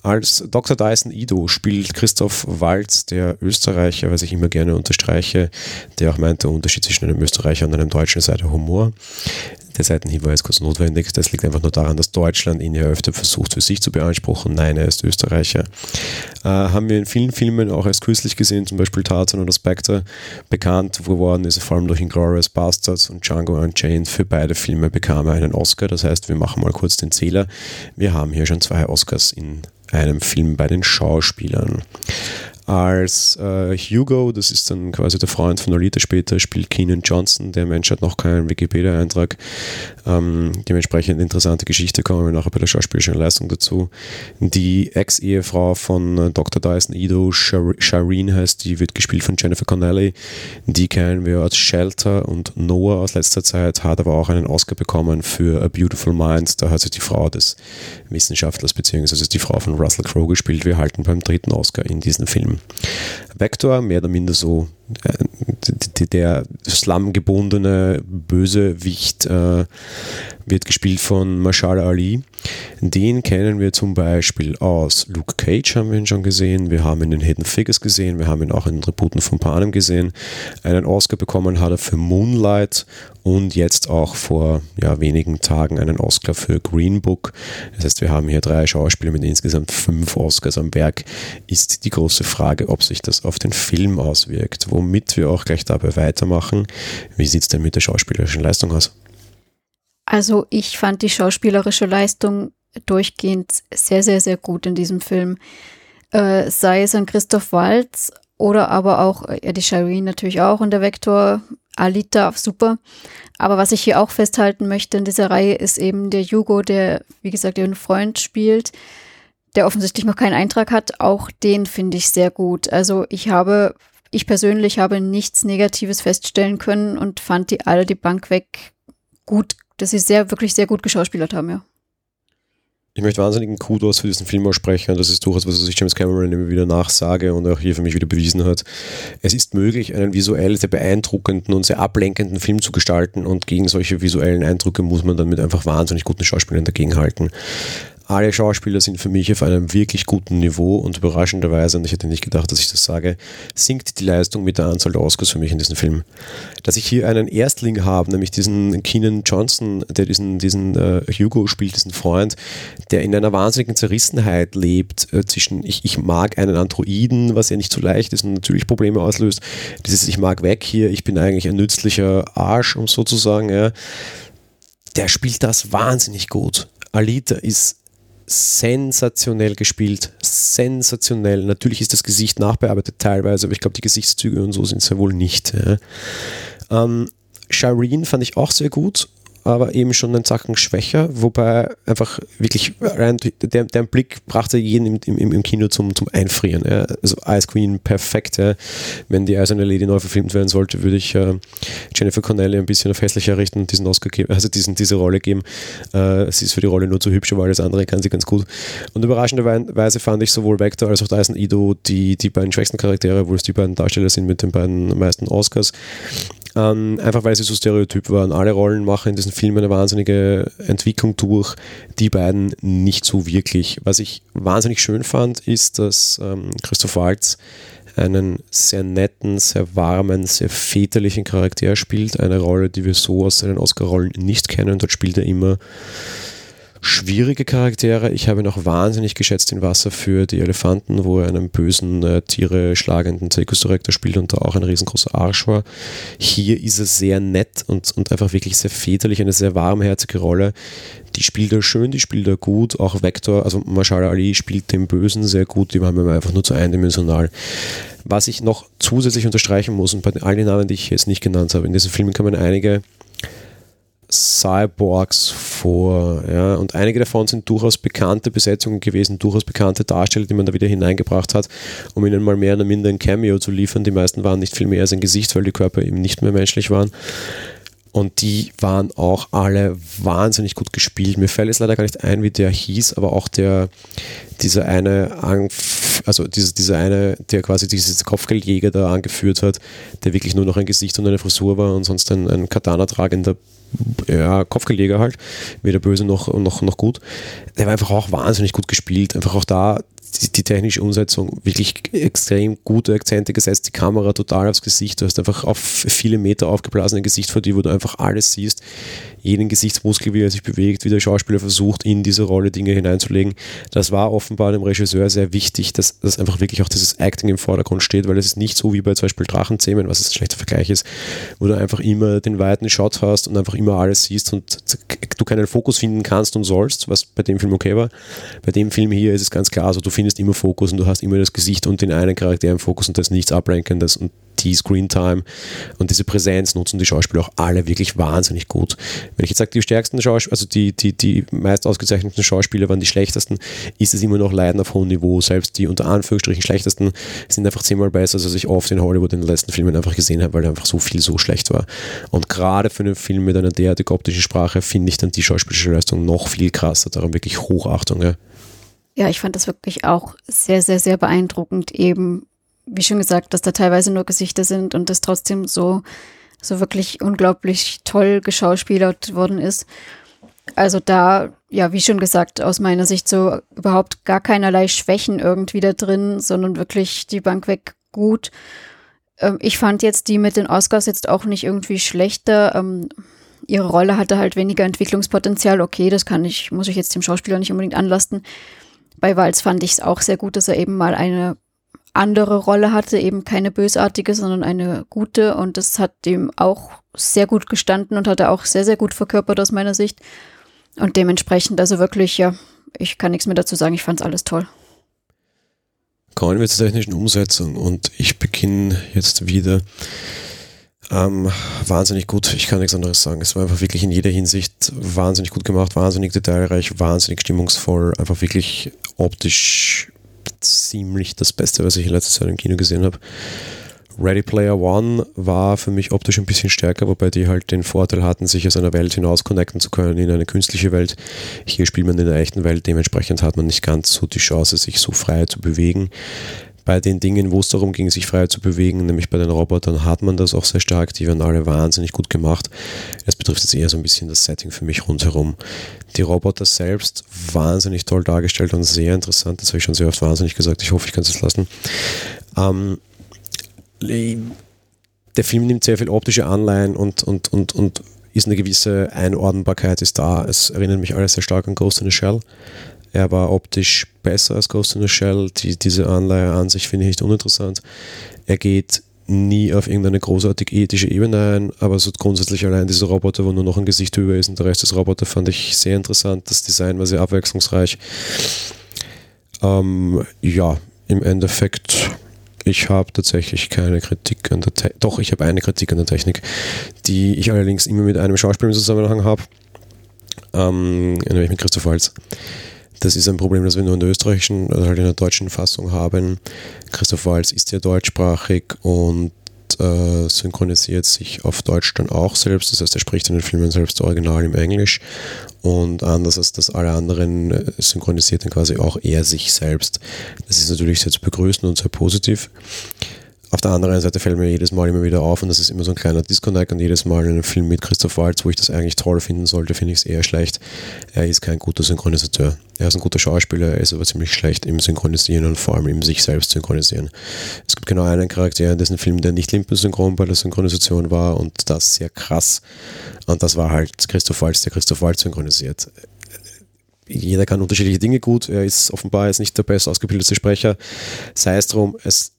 Als Dr. Dyson Ido spielt Christoph Walz, der Österreicher, was ich immer gerne unterstreiche, der auch meint, der Unterschied zwischen einem Österreicher und einem Deutschen sei der Humor. Der jetzt kurz notwendig. Das liegt einfach nur daran, dass Deutschland ihn ja öfter versucht, für sich zu beanspruchen. Nein, er ist Österreicher. Äh, haben wir in vielen Filmen auch erst kürzlich gesehen, zum Beispiel Tarzan oder Spectre. Bekannt geworden ist er vor allem durch Inglourious Bastards und Django Unchained. Für beide Filme bekam er einen Oscar. Das heißt, wir machen mal kurz den Zähler. Wir haben hier schon zwei Oscars in einem Film bei den Schauspielern. Als äh, Hugo, das ist dann quasi der Freund von Alita später, spielt Keenan Johnson. Der Mensch hat noch keinen Wikipedia-Eintrag. Ähm, dementsprechend interessante Geschichte, kommen wir nachher bei der schauspielerischen Leistung dazu. Die Ex-Ehefrau von äh, Dr. Dyson Ido, Shireen heißt, die wird gespielt von Jennifer Connelly. Die kennen wir als Shelter und Noah aus letzter Zeit, hat aber auch einen Oscar bekommen für A Beautiful Mind. Da hat sie die Frau des Wissenschaftlers, beziehungsweise die Frau von Russell Crowe gespielt. Wir halten beim dritten Oscar in diesem Film. Vector, mehr oder minder so der Slum-gebundene Bösewicht äh, wird gespielt von Marshall Ali. Den kennen wir zum Beispiel aus Luke Cage, haben wir ihn schon gesehen. Wir haben ihn in Hidden Figures gesehen. Wir haben ihn auch in Tributen von Panem gesehen. Einen Oscar bekommen hat er für Moonlight und jetzt auch vor ja, wenigen Tagen einen Oscar für Green Book. Das heißt, wir haben hier drei Schauspieler mit insgesamt fünf Oscars am Werk. Ist die große Frage, ob sich das auf den Film auswirkt, womit wir auch gleich dabei weitermachen. Wie sieht es denn mit der schauspielerischen Leistung aus? Also ich fand die schauspielerische Leistung durchgehend sehr, sehr, sehr gut in diesem Film. Äh, sei es an Christoph Waltz oder aber auch, ja, die Shireen natürlich auch und der Vektor. Alita super. Aber was ich hier auch festhalten möchte in dieser Reihe ist eben der Hugo, der, wie gesagt, ihren Freund spielt, der offensichtlich noch keinen Eintrag hat. Auch den finde ich sehr gut. Also ich habe, ich persönlich habe nichts Negatives feststellen können und fand die alle die Bank weg gut, dass sie sehr, wirklich sehr gut geschauspielert haben, ja. Ich möchte wahnsinnigen Kudos für diesen Film aussprechen das ist durchaus, was ich James Cameron immer wieder nachsage und auch hier für mich wieder bewiesen hat. Es ist möglich, einen visuell sehr beeindruckenden und sehr ablenkenden Film zu gestalten und gegen solche visuellen Eindrücke muss man dann mit einfach wahnsinnig guten Schauspielern dagegenhalten alle Schauspieler sind für mich auf einem wirklich guten Niveau und überraschenderweise, und ich hätte nicht gedacht, dass ich das sage, sinkt die Leistung mit der Anzahl der Oscars für mich in diesem Film. Dass ich hier einen Erstling habe, nämlich diesen Keenan Johnson, der diesen, diesen uh, Hugo spielt, diesen Freund, der in einer wahnsinnigen Zerrissenheit lebt äh, zwischen ich, ich mag einen Androiden, was ja nicht so leicht ist und natürlich Probleme auslöst, dieses ich mag weg hier, ich bin eigentlich ein nützlicher Arsch, um sozusagen, ja, der spielt das wahnsinnig gut. Alita ist sensationell gespielt. Sensationell. Natürlich ist das Gesicht nachbearbeitet teilweise, aber ich glaube, die Gesichtszüge und so sind es ja wohl nicht. Ja. Ähm, Shireen fand ich auch sehr gut aber eben schon einen Zacken schwächer, wobei einfach wirklich rein, der, der Blick brachte jeden im, im, im Kino zum, zum Einfrieren. Ja. Also Ice Queen perfekt. Ja. Wenn die Eiserne Lady neu verfilmt werden sollte, würde ich äh, Jennifer Connelly ein bisschen auf hässlicher richten und diesen Oscar geben, also diesen, diese Rolle geben. Äh, sie ist für die Rolle nur zu hübsch, aber alles andere kann sie ganz gut. Und überraschenderweise fand ich sowohl Vector als auch Dyson Ido die, die beiden schwächsten Charaktere, obwohl es die beiden Darsteller sind mit den beiden meisten Oscars. Ähm, einfach weil sie so stereotyp waren. Alle Rollen machen in diesem Film eine wahnsinnige Entwicklung durch, die beiden nicht so wirklich. Was ich wahnsinnig schön fand, ist, dass ähm, Christoph Waltz einen sehr netten, sehr warmen, sehr väterlichen Charakter spielt. Eine Rolle, die wir so aus seinen Oscar-Rollen nicht kennen. Dort spielt er immer schwierige Charaktere. Ich habe noch wahnsinnig geschätzt in Wasser für die Elefanten, wo er einen bösen, äh, Tiere schlagenden Zirkusdirektor spielt und da auch ein riesengroßer Arsch war. Hier ist er sehr nett und, und einfach wirklich sehr väterlich, eine sehr warmherzige Rolle. Die spielt er schön, die spielt er gut. Auch Vector, also Marshall Ali spielt den Bösen sehr gut, die waren mir einfach nur zu eindimensional. Was ich noch zusätzlich unterstreichen muss, und bei all den Namen, die ich jetzt nicht genannt habe, in diesen Filmen kann man einige Cyborgs vor. Ja? Und einige davon sind durchaus bekannte Besetzungen gewesen, durchaus bekannte Darsteller, die man da wieder hineingebracht hat, um ihnen mal mehr oder minder ein Cameo zu liefern. Die meisten waren nicht viel mehr als ein Gesicht, weil die Körper eben nicht mehr menschlich waren. Und die waren auch alle wahnsinnig gut gespielt. Mir fällt es leider gar nicht ein, wie der hieß, aber auch der, dieser eine, also dieser, dieser eine, der quasi dieses Kopfgeldjäger da angeführt hat, der wirklich nur noch ein Gesicht und eine Frisur war und sonst ein, ein Katana tragender ja, Kopfgeldjäger halt, weder böse noch, noch, noch gut. Der war einfach auch wahnsinnig gut gespielt. Einfach auch da die, die, technische Umsetzung wirklich extrem gute Akzente gesetzt, die Kamera total aufs Gesicht. Du hast einfach auf viele Meter aufgeblasene Gesicht vor dir, wo du einfach alles siehst jeden Gesichtsmuskel, wie er sich bewegt, wie der Schauspieler versucht, in diese Rolle Dinge hineinzulegen. Das war offenbar dem Regisseur sehr wichtig, dass, dass einfach wirklich auch dieses Acting im Vordergrund steht, weil es ist nicht so wie bei zum Beispiel Drachenzähmen, was ein schlechter Vergleich ist, wo du einfach immer den weiten Shot hast und einfach immer alles siehst und du keinen Fokus finden kannst und sollst, was bei dem Film okay war. Bei dem Film hier ist es ganz klar, also du findest immer Fokus und du hast immer das Gesicht und den einen Charakter im Fokus und da ist nichts Ablenkendes und die Screentime und diese Präsenz nutzen die Schauspieler auch alle wirklich wahnsinnig gut. Wenn ich jetzt sage, die stärksten Schauspieler, also die, die, die meist ausgezeichneten Schauspieler waren die schlechtesten, ist es immer noch Leiden auf hohem Niveau. Selbst die unter Anführungsstrichen schlechtesten sind einfach zehnmal besser, als ich oft in Hollywood in den letzten Filmen einfach gesehen habe, weil einfach so viel so schlecht war. Und gerade für einen Film mit einer derartig optischen Sprache finde ich dann die schauspielerische Leistung noch viel krasser. Darum wirklich Hochachtung. Ja. Ja, ich fand das wirklich auch sehr, sehr, sehr beeindruckend, eben wie schon gesagt, dass da teilweise nur Gesichter sind und das trotzdem so, so wirklich unglaublich toll geschauspielert worden ist. Also da, ja, wie schon gesagt, aus meiner Sicht so überhaupt gar keinerlei Schwächen irgendwie da drin, sondern wirklich die Bank weg gut. Ähm, ich fand jetzt die mit den Oscars jetzt auch nicht irgendwie schlechter. Ähm, ihre Rolle hatte halt weniger Entwicklungspotenzial. Okay, das kann ich, muss ich jetzt dem Schauspieler nicht unbedingt anlasten. Bei Walz fand ich es auch sehr gut, dass er eben mal eine andere Rolle hatte, eben keine bösartige, sondern eine gute. Und das hat dem auch sehr gut gestanden und hat er auch sehr, sehr gut verkörpert aus meiner Sicht. Und dementsprechend, also wirklich, ja, ich kann nichts mehr dazu sagen, ich fand es alles toll. Kommen wir zur technischen Umsetzung und ich beginne jetzt wieder Ähm, wahnsinnig gut, ich kann nichts anderes sagen. Es war einfach wirklich in jeder Hinsicht wahnsinnig gut gemacht, wahnsinnig detailreich, wahnsinnig stimmungsvoll, einfach wirklich optisch ziemlich das Beste, was ich in letzter Zeit im Kino gesehen habe. Ready Player One war für mich optisch ein bisschen stärker, wobei die halt den Vorteil hatten, sich aus einer Welt hinaus connecten zu können in eine künstliche Welt. Hier spielt man in der echten Welt, dementsprechend hat man nicht ganz so die Chance, sich so frei zu bewegen. Bei den Dingen, wo es darum ging, sich frei zu bewegen, nämlich bei den Robotern, hat man das auch sehr stark. Die werden alle wahnsinnig gut gemacht. Es betrifft jetzt eher so ein bisschen das Setting für mich rundherum. Die Roboter selbst wahnsinnig toll dargestellt und sehr interessant. Das habe ich schon sehr oft wahnsinnig gesagt. Ich hoffe, ich kann es lassen. Ähm, der Film nimmt sehr viel optische Anleihen und, und, und, und ist eine gewisse Einordnbarkeit ist da. Es erinnert mich alles sehr stark an Ghost in the Shell. Er war optisch besser als Ghost in the Shell. Die, diese Anleihe an sich finde ich nicht uninteressant. Er geht nie auf irgendeine großartig ethische Ebene ein, aber so grundsätzlich allein diese Roboter, wo nur noch ein Gesicht über ist und der Rest des Roboter fand ich sehr interessant. Das Design war sehr abwechslungsreich. Ähm, ja, im Endeffekt ich habe tatsächlich keine Kritik an der Technik. Doch, ich habe eine Kritik an der Technik, die ich allerdings immer mit einem Schauspieler im Zusammenhang habe. Ähm, nämlich mit Christoph Walz. Das ist ein Problem, das wir nur in der österreichischen oder halt in der deutschen Fassung haben. Christoph Walz ist ja deutschsprachig und äh, synchronisiert sich auf Deutsch dann auch selbst. Das heißt, er spricht in den Filmen selbst original im Englisch und anders als das alle anderen äh, synchronisiert dann quasi auch er sich selbst. Das ist natürlich sehr zu begrüßen und sehr positiv. Auf der anderen Seite fällt mir jedes Mal immer wieder auf und das ist immer so ein kleiner Disconnect und jedes Mal in einem Film mit Christoph Waltz, wo ich das eigentlich toll finden sollte, finde ich es eher schlecht. Er ist kein guter Synchronisateur. Er ist ein guter Schauspieler, er ist aber ziemlich schlecht im Synchronisieren und vor allem im sich selbst synchronisieren. Es gibt genau einen Charakter in diesem Film, der nicht limpensynchron bei der Synchronisation war und das sehr krass. Und das war halt Christoph Waltz, der Christoph Waltz synchronisiert jeder kann unterschiedliche Dinge gut. Er ist offenbar jetzt nicht der best ausgebildete Sprecher. Sei es drum, es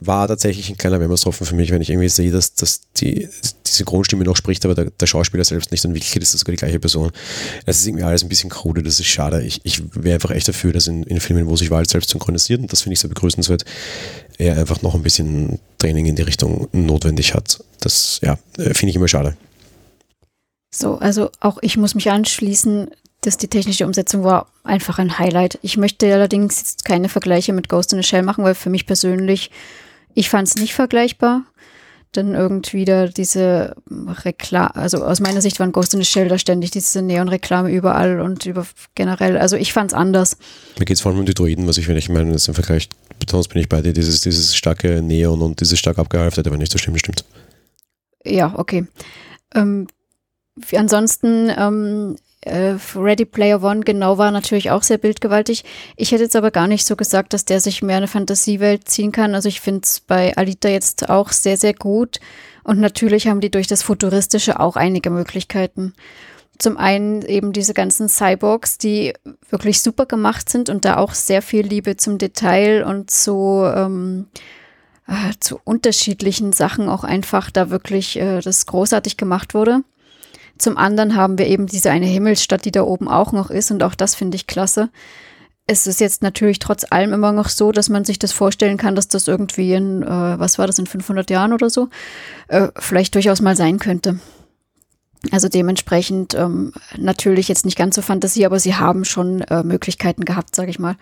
war tatsächlich ein kleiner Wärmestropfen für mich, wenn ich irgendwie sehe, dass, dass die, die Synchronstimme noch spricht, aber der, der Schauspieler selbst nicht, dann wirklich ist das sogar die gleiche Person. Es ist irgendwie alles ein bisschen krude, das ist schade. Ich, ich wäre einfach echt dafür, dass in, in Filmen, wo sich Wald selbst synchronisiert, und das finde ich sehr begrüßenswert, er einfach noch ein bisschen Training in die Richtung notwendig hat. Das, ja, finde ich immer schade. So, also auch ich muss mich anschließen, dass die technische Umsetzung war einfach ein Highlight. Ich möchte allerdings jetzt keine Vergleiche mit Ghost in the Shell machen, weil für mich persönlich ich fand es nicht vergleichbar. Dann irgendwie da diese Reklame, also aus meiner Sicht waren Ghost in the Shell da ständig diese Neon-Reklame überall und über generell. Also ich fand es anders. Mir geht es vor allem um die Droiden, was ich, wenn ich meine, das im Vergleich betonst, bin ich bei dir, dieses, dieses starke Neon und dieses stark abgehalfterte, aber nicht so schlimm stimmt. Ja, okay. Ähm, ansonsten ähm, äh, Ready Player One genau war natürlich auch sehr bildgewaltig. Ich hätte jetzt aber gar nicht so gesagt, dass der sich mehr eine Fantasiewelt ziehen kann. Also ich finde es bei Alita jetzt auch sehr, sehr gut. Und natürlich haben die durch das Futuristische auch einige Möglichkeiten. Zum einen eben diese ganzen Cyborgs, die wirklich super gemacht sind und da auch sehr viel Liebe zum Detail und zu, ähm, äh, zu unterschiedlichen Sachen auch einfach da wirklich äh, das großartig gemacht wurde. Zum anderen haben wir eben diese eine Himmelsstadt, die da oben auch noch ist und auch das finde ich klasse. Es ist jetzt natürlich trotz allem immer noch so, dass man sich das vorstellen kann, dass das irgendwie in, äh, was war das, in 500 Jahren oder so, äh, vielleicht durchaus mal sein könnte. Also dementsprechend ähm, natürlich jetzt nicht ganz so Fantasie, aber sie haben schon äh, Möglichkeiten gehabt, sage ich mal.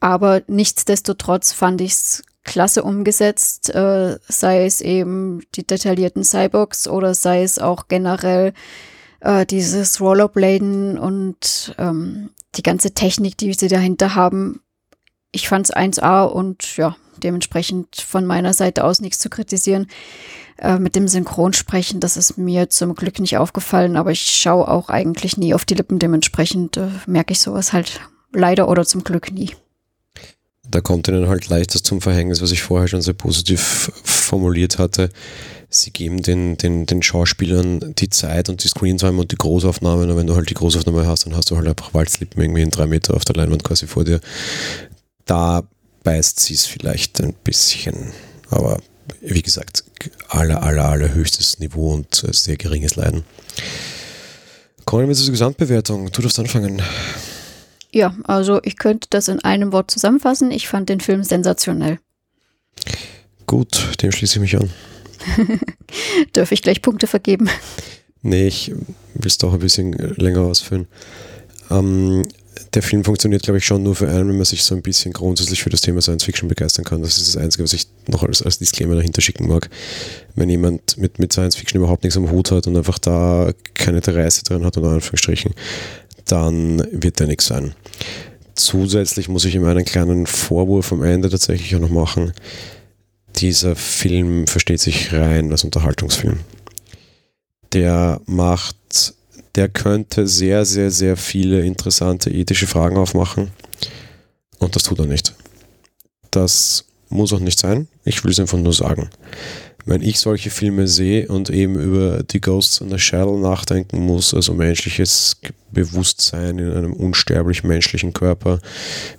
Aber nichtsdestotrotz fand ich es klasse umgesetzt, äh, sei es eben die detaillierten Cyborgs oder sei es auch generell äh, dieses Rollerbladen und ähm, die ganze Technik, die sie dahinter haben. Ich fand es 1A und ja, dementsprechend von meiner Seite aus nichts zu kritisieren. Äh, mit dem Synchronsprechen, das ist mir zum Glück nicht aufgefallen, aber ich schaue auch eigentlich nie auf die Lippen. Dementsprechend äh, merke ich sowas halt leider oder zum Glück nie da kommt ihnen halt leichter zum Verhängnis, was ich vorher schon sehr positiv formuliert hatte. Sie geben den, den, den Schauspielern die Zeit und die Screentime und die Großaufnahmen. Und wenn du halt die Großaufnahme hast, dann hast du halt einfach Walzlippen irgendwie in drei Meter auf der Leinwand quasi vor dir. Da beißt sie es vielleicht ein bisschen. Aber wie gesagt, aller, aller, aller höchstes Niveau und sehr geringes Leiden. Kommen wir zur Gesamtbewertung. Du darfst anfangen. Ja, also ich könnte das in einem Wort zusammenfassen. Ich fand den Film sensationell. Gut, dem schließe ich mich an. Darf ich gleich Punkte vergeben? Nee, ich will es doch ein bisschen länger ausführen. Ähm, der Film funktioniert, glaube ich, schon nur für einen, wenn man sich so ein bisschen grundsätzlich für das Thema Science Fiction begeistern kann. Das ist das Einzige, was ich noch als, als Disclaimer dahinter schicken mag. Wenn jemand mit, mit Science Fiction überhaupt nichts am Hut hat und einfach da keine Interesse drin hat, unter Anführungsstrichen, dann wird der nichts sein. Zusätzlich muss ich ihm einen kleinen Vorwurf am Ende tatsächlich auch noch machen. Dieser Film versteht sich rein als Unterhaltungsfilm. Der macht der könnte sehr, sehr, sehr viele interessante ethische Fragen aufmachen. Und das tut er nicht. Das muss auch nicht sein. Ich will es einfach nur sagen. Wenn ich solche Filme sehe und eben über die Ghosts in the Shell nachdenken muss, also menschliches Bewusstsein in einem unsterblich menschlichen Körper,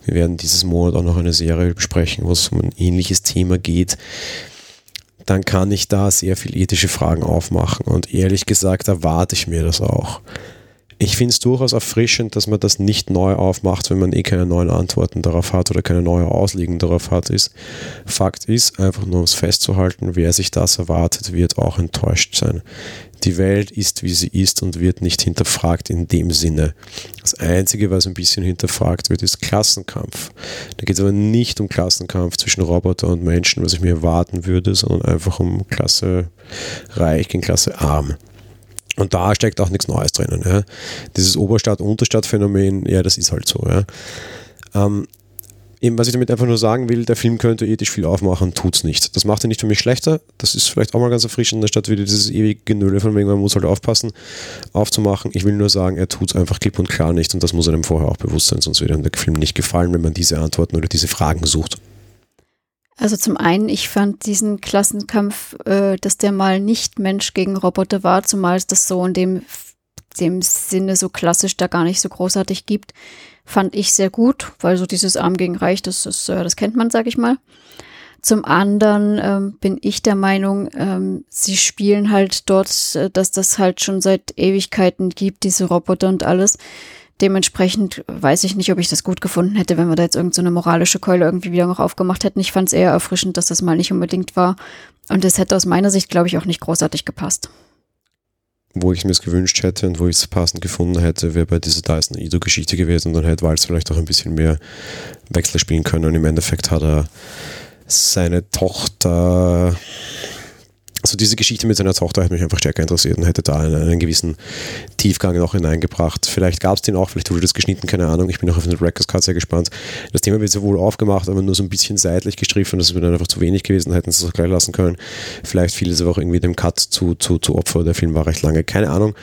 wir werden dieses Monat auch noch eine Serie besprechen, wo es um ein ähnliches Thema geht, dann kann ich da sehr viel ethische Fragen aufmachen. Und ehrlich gesagt erwarte ich mir das auch. Ich finde es durchaus erfrischend, dass man das nicht neu aufmacht, wenn man eh keine neuen Antworten darauf hat oder keine neue Auslegung darauf hat. Ist. Fakt ist, einfach nur um es festzuhalten, wer sich das erwartet, wird auch enttäuscht sein. Die Welt ist, wie sie ist und wird nicht hinterfragt in dem Sinne. Das Einzige, was ein bisschen hinterfragt wird, ist Klassenkampf. Da geht es aber nicht um Klassenkampf zwischen Roboter und Menschen, was ich mir erwarten würde, sondern einfach um Klasse reich gegen Klasse arm. Und da steckt auch nichts Neues drinnen. Ja. Dieses Oberstadt-Unterstadt-Phänomen, ja, das ist halt so. Ja. Ähm, eben, was ich damit einfach nur sagen will, der Film könnte ethisch viel aufmachen, tut es nicht. Das macht ihn nicht für mich schlechter. Das ist vielleicht auch mal ganz erfrischend, statt wieder dieses ewige Genöle von wegen, man muss halt aufpassen, aufzumachen. Ich will nur sagen, er tut es einfach klipp und klar nicht und das muss einem vorher auch bewusst sein, sonst wird einem der Film nicht gefallen, wenn man diese Antworten oder diese Fragen sucht. Also zum einen, ich fand diesen Klassenkampf, äh, dass der mal nicht Mensch gegen Roboter war, zumal es das so in dem, dem Sinne so klassisch da gar nicht so großartig gibt, fand ich sehr gut, weil so dieses Arm gegen Reich, das, ist, äh, das kennt man, sag ich mal. Zum anderen ähm, bin ich der Meinung, ähm, sie spielen halt dort, äh, dass das halt schon seit Ewigkeiten gibt, diese Roboter und alles. Dementsprechend weiß ich nicht, ob ich das gut gefunden hätte, wenn wir da jetzt irgendeine so moralische Keule irgendwie wieder noch aufgemacht hätten. Ich fand es eher erfrischend, dass das mal nicht unbedingt war. Und es hätte aus meiner Sicht, glaube ich, auch nicht großartig gepasst. Wo ich mir es gewünscht hätte und wo ich es passend gefunden hätte, wäre bei dieser Dyson Ido-Geschichte gewesen. Und dann hätte Walz vielleicht auch ein bisschen mehr Wechsel spielen können. Und im Endeffekt hat er seine Tochter also diese Geschichte mit seiner Tochter hat mich einfach stärker interessiert und hätte da einen, einen gewissen Tiefgang noch hineingebracht. Vielleicht gab es den auch, vielleicht wurde das geschnitten, keine Ahnung. Ich bin auch auf den Records Card sehr gespannt. Das Thema wird sowohl aufgemacht, aber nur so ein bisschen seitlich gestriffen. Das mir dann einfach zu wenig gewesen, hätten sie es auch gleich lassen können. Vielleicht fiel es aber auch irgendwie dem Cut zu, zu, zu Opfer. Der Film war recht lange, keine Ahnung.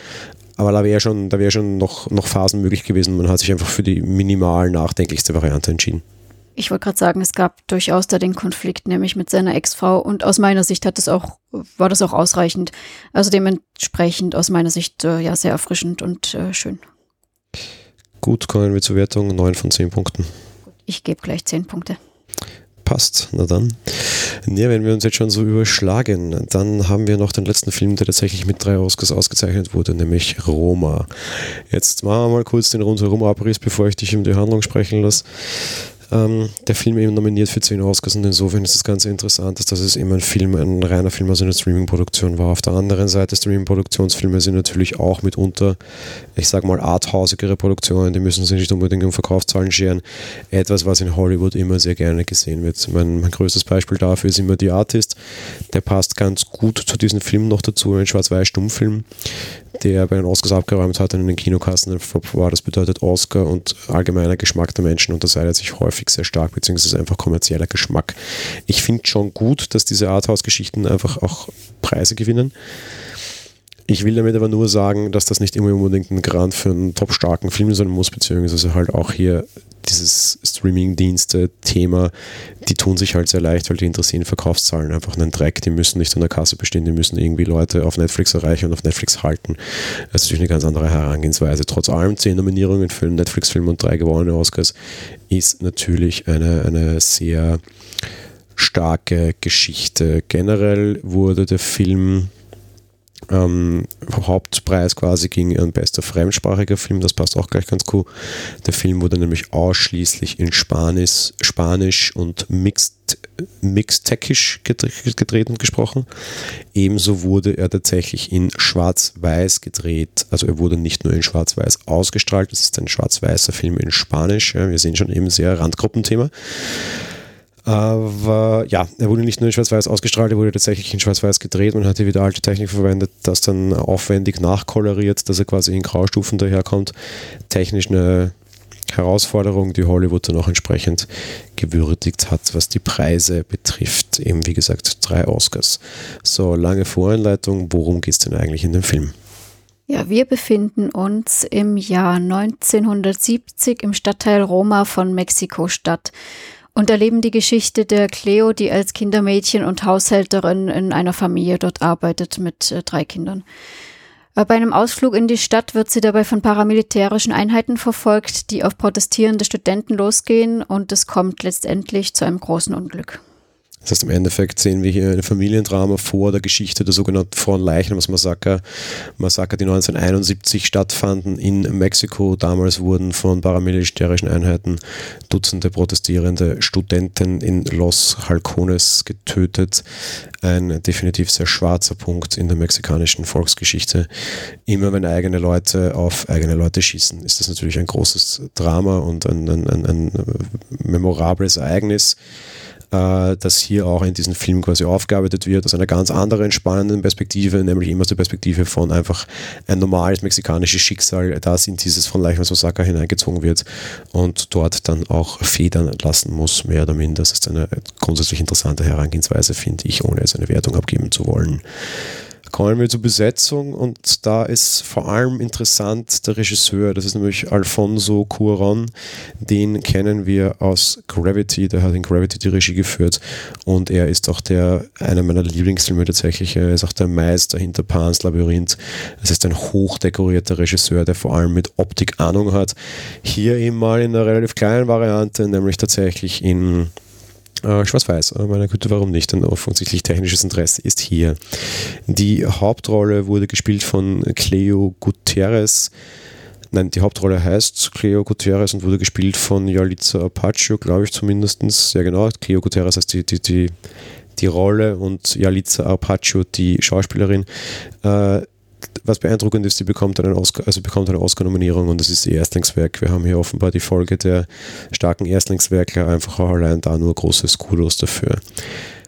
Aber da wäre schon, da wär schon noch, noch Phasen möglich gewesen. Man hat sich einfach für die minimal nachdenklichste Variante entschieden. Ich wollte gerade sagen, es gab durchaus da den Konflikt, nämlich mit seiner Ex-Frau. Und aus meiner Sicht hat das auch, war das auch ausreichend. Also dementsprechend aus meiner Sicht äh, ja sehr erfrischend und äh, schön. Gut, kommen wir zur Wertung. 9 von 10 Punkten. Ich gebe gleich 10 Punkte. Passt, na dann. Ja, wenn wir uns jetzt schon so überschlagen, dann haben wir noch den letzten Film, der tatsächlich mit drei Oscars ausgezeichnet wurde, nämlich Roma. Jetzt machen wir mal kurz den rundherum Abriss, bevor ich dich um die Handlung sprechen lasse ähm, der Film eben nominiert für 10 Oscars und insofern ist das Ganze interessant, dass das eben ein Film, ein reiner Film, also eine Streaming-Produktion war. Auf der anderen Seite, Streaming-Produktionsfilme sind natürlich auch mitunter, ich sag mal, arthausigere Produktionen, die müssen sich nicht unbedingt um Verkaufszahlen scheren. Etwas, was in Hollywood immer sehr gerne gesehen wird. Mein, mein größtes Beispiel dafür ist immer The Artist. Der passt ganz gut zu diesem Film noch dazu, ein Schwarz-Weiß-Stummfilm der bei den Oscars abgeräumt hat und in den Kinokassen war. Das bedeutet Oscar und allgemeiner Geschmack der Menschen unterscheidet sich häufig sehr stark, beziehungsweise einfach kommerzieller Geschmack. Ich finde schon gut, dass diese Arthouse-Geschichten einfach auch Preise gewinnen. Ich will damit aber nur sagen, dass das nicht immer unbedingt ein Grant für einen top starken Film sein muss, beziehungsweise halt auch hier dieses Streaming-Dienste-Thema, die tun sich halt sehr leicht, weil die interessieren Verkaufszahlen einfach einen Dreck. Die müssen nicht an der Kasse bestehen, die müssen irgendwie Leute auf Netflix erreichen und auf Netflix halten. Das ist natürlich eine ganz andere Herangehensweise. Trotz allem zehn Nominierungen für einen Netflix-Film und drei gewonnene Oscars ist natürlich eine, eine sehr starke Geschichte. Generell wurde der Film ähm, Hauptpreis quasi ging an bester fremdsprachiger Film, das passt auch gleich ganz cool. Der Film wurde nämlich ausschließlich in Spanisch, Spanisch und Mixed mixtechisch gedreht und gesprochen. Ebenso wurde er tatsächlich in Schwarz-Weiß gedreht. Also er wurde nicht nur in Schwarz-Weiß ausgestrahlt, es ist ein schwarz-weißer Film in Spanisch. Ja, wir sehen schon eben sehr Randgruppenthema. Aber ja, er wurde nicht nur in Schwarz-Weiß ausgestrahlt, er wurde tatsächlich in Schwarz-Weiß gedreht. Man hat hier wieder alte Technik verwendet, das dann aufwendig nachkoloriert, dass er quasi in Graustufen daherkommt. Technisch eine Herausforderung, die Hollywood dann auch entsprechend gewürdigt hat, was die Preise betrifft. Eben wie gesagt, drei Oscars. So, lange Voreinleitung, worum geht es denn eigentlich in dem Film? Ja, wir befinden uns im Jahr 1970 im Stadtteil Roma von Mexiko-Stadt und erleben die Geschichte der Cleo, die als Kindermädchen und Haushälterin in einer Familie dort arbeitet mit äh, drei Kindern. Äh, bei einem Ausflug in die Stadt wird sie dabei von paramilitärischen Einheiten verfolgt, die auf protestierende Studenten losgehen und es kommt letztendlich zu einem großen Unglück. Das heißt, im Endeffekt sehen wir hier ein Familiendrama vor der Geschichte der sogenannten Frauenleichnamsmassaker, Massaker, die 1971 stattfanden in Mexiko. Damals wurden von paramilitärischen Einheiten Dutzende protestierende Studenten in Los Halcones getötet. Ein definitiv sehr schwarzer Punkt in der mexikanischen Volksgeschichte. Immer wenn eigene Leute auf eigene Leute schießen, ist das natürlich ein großes Drama und ein, ein, ein, ein memorables Ereignis äh, das hier auch in diesem Film quasi aufgearbeitet wird, aus einer ganz anderen spannenden Perspektive, nämlich immer aus der Perspektive von einfach ein normales mexikanisches Schicksal, das in dieses von Leichmanns Osaka hineingezogen wird und dort dann auch federn lassen muss, mehr oder minder. Das ist eine grundsätzlich interessante Herangehensweise, finde ich, ohne jetzt eine Wertung abgeben zu wollen. Kommen wir zur Besetzung und da ist vor allem interessant der Regisseur, das ist nämlich Alfonso Cuaron, den kennen wir aus Gravity, der hat in Gravity die Regie geführt und er ist auch der, einer meiner Lieblingsfilme tatsächlich, er ist auch der Meister hinter Pan's Labyrinth. Es ist ein hochdekorierter Regisseur, der vor allem mit Optik Ahnung hat. Hier eben mal in einer relativ kleinen Variante, nämlich tatsächlich in äh, Schwarz-Weiß, äh, meine Güte, warum nicht? Denn offensichtlich technisches Interesse ist hier. Die Hauptrolle wurde gespielt von Cleo Gutierrez. Nein, die Hauptrolle heißt Cleo Gutierrez und wurde gespielt von Yalitza Apache, glaube ich zumindest. Sehr genau. Cleo Gutierrez heißt die, die, die, die Rolle und Yalitza Apache die Schauspielerin. Äh, was beeindruckend ist, sie bekommt, einen Oscar, also bekommt eine Oscar-Nominierung und das ist ihr Erstlingswerk. Wir haben hier offenbar die Folge der starken Erstlingswerke, einfach auch allein da nur großes Kudos dafür.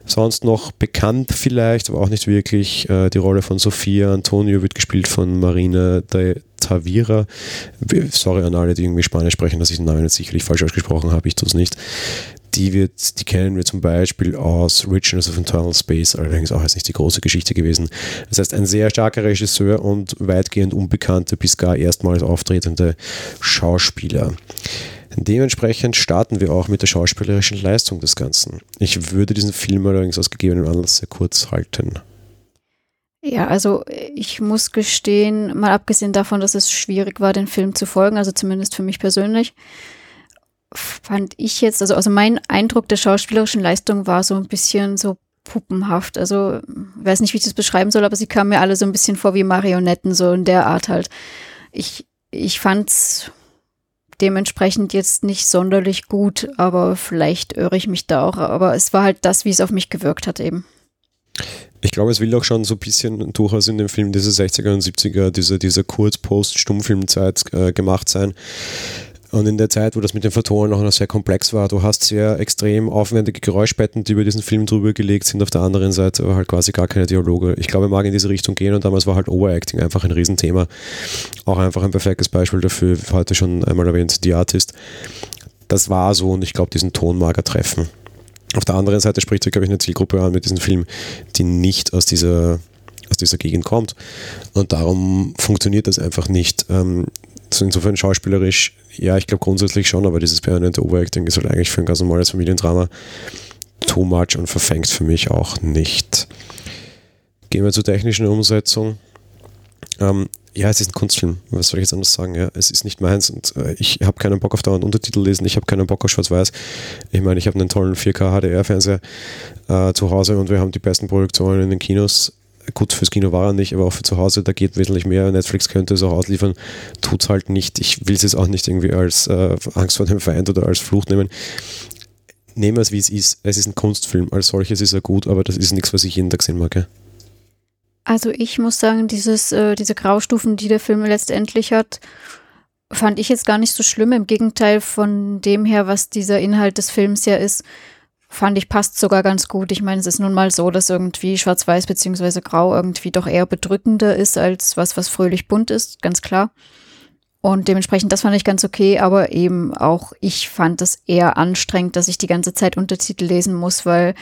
Sonst noch bekannt vielleicht, aber auch nicht wirklich. Äh, die Rolle von Sophia Antonio wird gespielt von Marina de Tavira. Sorry an alle, die irgendwie Spanisch sprechen, dass ich den Namen jetzt sicherlich falsch ausgesprochen habe, ich tue es nicht die, wird, die kennen wir zum Beispiel aus Richness of Internal Space, allerdings auch jetzt nicht die große Geschichte gewesen. Das heißt, ein sehr starker Regisseur und weitgehend unbekannte bis gar erstmals auftretende Schauspieler. Dementsprechend starten wir auch mit der schauspielerischen Leistung des Ganzen. Ich würde diesen Film allerdings aus gegebenem Anlass sehr kurz halten. Ja, also ich muss gestehen, mal abgesehen davon, dass es schwierig war, den Film zu folgen, also zumindest für mich persönlich, fand ich jetzt, also, also mein Eindruck der schauspielerischen Leistung war so ein bisschen so puppenhaft. Also, weiß nicht, wie ich das beschreiben soll, aber sie kamen mir alle so ein bisschen vor wie Marionetten, so in der Art halt. Ich, ich fand's dementsprechend jetzt nicht sonderlich gut, aber vielleicht irre ich mich da auch. Aber es war halt das, wie es auf mich gewirkt hat eben. Ich glaube, es will auch schon so ein bisschen durchaus in dem Film diese 60er und 70er, diese, diese Kurz-Post-Stummfilmzeit äh, gemacht sein. Und in der Zeit, wo das mit den Photonen noch sehr komplex war, du hast sehr extrem aufwendige Geräuschbetten, die über diesen Film drüber gelegt sind, auf der anderen Seite aber halt quasi gar keine Dialoge. Ich glaube, mag in diese Richtung gehen und damals war halt Overacting einfach ein Riesenthema. Auch einfach ein perfektes Beispiel dafür, heute schon einmal erwähnt, The Artist. Das war so und ich glaube, diesen Ton mag er treffen. Auf der anderen Seite spricht er, glaube ich, eine Zielgruppe an mit diesem Film, die nicht aus dieser aus dieser Gegend kommt. Und darum funktioniert das einfach nicht. Ähm, insofern schauspielerisch, ja, ich glaube grundsätzlich schon, aber dieses permanente Overacting ist halt eigentlich für ein ganz normales Familiendrama too much und verfängt für mich auch nicht. Gehen wir zur technischen Umsetzung. Ähm, ja, es ist ein Kunstfilm. Was soll ich jetzt anders sagen? Ja, es ist nicht meins und äh, ich habe keinen Bock auf dauernd Untertitel lesen. Ich habe keinen Bock auf Schwarz-Weiß. Ich meine, ich habe einen tollen 4K HDR-Fernseher äh, zu Hause und wir haben die besten Produktionen in den Kinos gut, fürs Kino war er nicht, aber auch für zu Hause, da geht wesentlich mehr. Netflix könnte es auch ausliefern, tut es halt nicht. Ich will es jetzt auch nicht irgendwie als äh, Angst vor dem Feind oder als Fluch nehmen. nehmen wir es wie es ist. Es ist ein Kunstfilm. Als solches ist er gut, aber das ist nichts, was ich jeden Tag sehen mag. Ja? Also ich muss sagen, dieses, äh, diese Graustufen, die der Film letztendlich hat, fand ich jetzt gar nicht so schlimm. Im Gegenteil von dem her, was dieser Inhalt des Films ja ist, fand ich passt sogar ganz gut. Ich meine, es ist nun mal so, dass irgendwie schwarz-weiß beziehungsweise grau irgendwie doch eher bedrückender ist als was, was fröhlich bunt ist, ganz klar. Und dementsprechend, das fand ich ganz okay, aber eben auch ich fand es eher anstrengend, dass ich die ganze Zeit Untertitel lesen muss, weil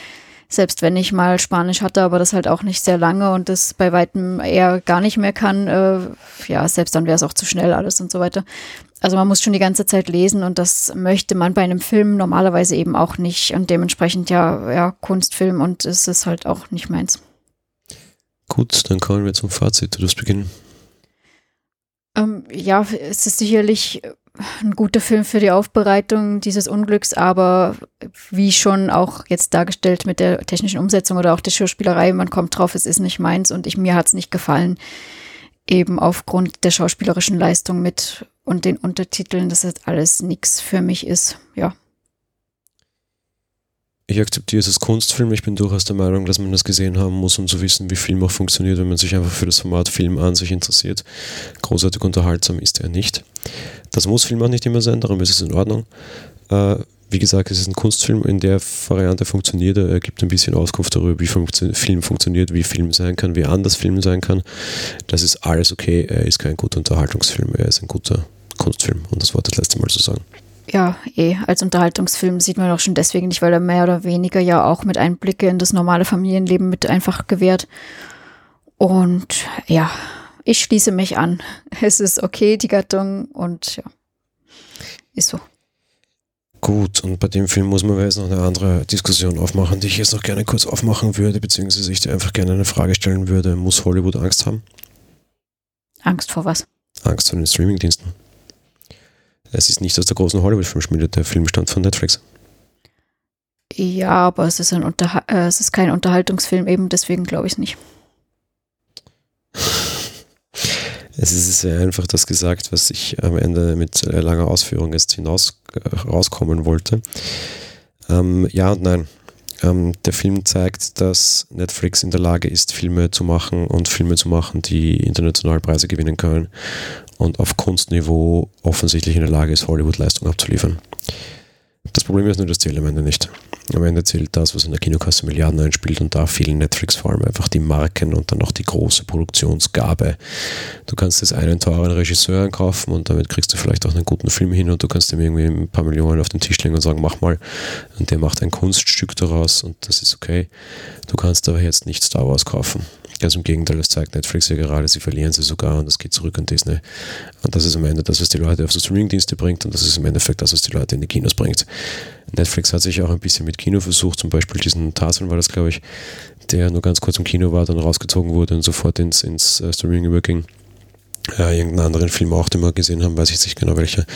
selbst wenn ich mal Spanisch hatte, aber das halt auch nicht sehr lange und das bei weitem eher gar nicht mehr kann, äh, ja, selbst dann wäre es auch zu schnell alles und so weiter. Also man muss schon die ganze Zeit lesen und das möchte man bei einem Film normalerweise eben auch nicht und dementsprechend ja, ja, Kunstfilm und es ist halt auch nicht meins. Gut, dann kommen wir zum Fazit. Du darfst beginnen. Ähm, ja, es ist sicherlich ein guter Film für die Aufbereitung dieses Unglücks, aber wie schon auch jetzt dargestellt mit der technischen Umsetzung oder auch der Schauspielerei, man kommt drauf, es ist nicht meins und ich, mir hat es nicht gefallen. Eben aufgrund der schauspielerischen Leistung mit und den Untertiteln, dass das alles nichts für mich ist. Ja. Ich akzeptiere es als Kunstfilm. Ich bin durchaus der Meinung, dass man das gesehen haben muss, um zu wissen, wie Film auch funktioniert, wenn man sich einfach für das Format Film an sich interessiert. Großartig unterhaltsam ist er nicht. Das muss Film auch nicht immer sein, darum ist es in Ordnung. Äh, wie gesagt, es ist ein Kunstfilm, in der Variante funktioniert er. Er gibt ein bisschen Auskunft darüber, wie Film funktioniert, wie Film sein kann, wie anders Film sein kann. Das ist alles okay. Er ist kein guter Unterhaltungsfilm, er ist ein guter Kunstfilm, um das Wort das letzte Mal zu sagen ja, eh, als Unterhaltungsfilm sieht man auch schon deswegen nicht, weil er mehr oder weniger ja auch mit Einblicke in das normale Familienleben mit einfach gewährt. Und ja, ich schließe mich an. Es ist okay, die Gattung, und ja, ist so. Gut, und bei dem Film muss man jetzt noch eine andere Diskussion aufmachen, die ich jetzt noch gerne kurz aufmachen würde, beziehungsweise ich dir einfach gerne eine Frage stellen würde. Muss Hollywood Angst haben? Angst vor was? Angst vor den Streamingdiensten. Es ist nicht aus der großen Hollywood-Filmschmiede, der Film stammt von Netflix. Ja, aber es ist, ein Unterha äh, es ist kein Unterhaltungsfilm, eben deswegen glaube ich es nicht. Es ist sehr einfach das gesagt, was ich am Ende mit äh, langer Ausführung jetzt hinaus äh, rauskommen wollte. Ähm, ja und nein. Ähm, der Film zeigt, dass Netflix in der Lage ist, Filme zu machen und Filme zu machen, die international Preise gewinnen können und auf Kunstniveau offensichtlich in der Lage ist, Hollywood-Leistung abzuliefern. Das Problem ist nur, das zählt am Ende nicht. Am Ende zählt das, was in der Kinokasse Milliarden einspielt und da fehlen Netflix vor allem einfach die Marken und dann auch die große Produktionsgabe. Du kannst jetzt einen teuren Regisseur einkaufen und damit kriegst du vielleicht auch einen guten Film hin und du kannst ihm irgendwie ein paar Millionen auf den Tisch legen und sagen, mach mal. Und der macht ein Kunststück daraus und das ist okay. Du kannst aber jetzt nicht Star Wars kaufen. Ganz im Gegenteil, das zeigt Netflix ja gerade, sie verlieren sie sogar und das geht zurück an Disney. Und das ist am Ende das, was die Leute auf so Streamingdienste bringt und das ist im Endeffekt das, was die Leute in die Kinos bringt. Netflix hat sich auch ein bisschen mit Kino versucht, zum Beispiel diesen Tarzan war das, glaube ich, der nur ganz kurz im Kino war, dann rausgezogen wurde und sofort ins, ins uh, Streaming überging. Äh, irgendeinen anderen Film auch, den wir gesehen haben, weiß ich nicht genau welcher.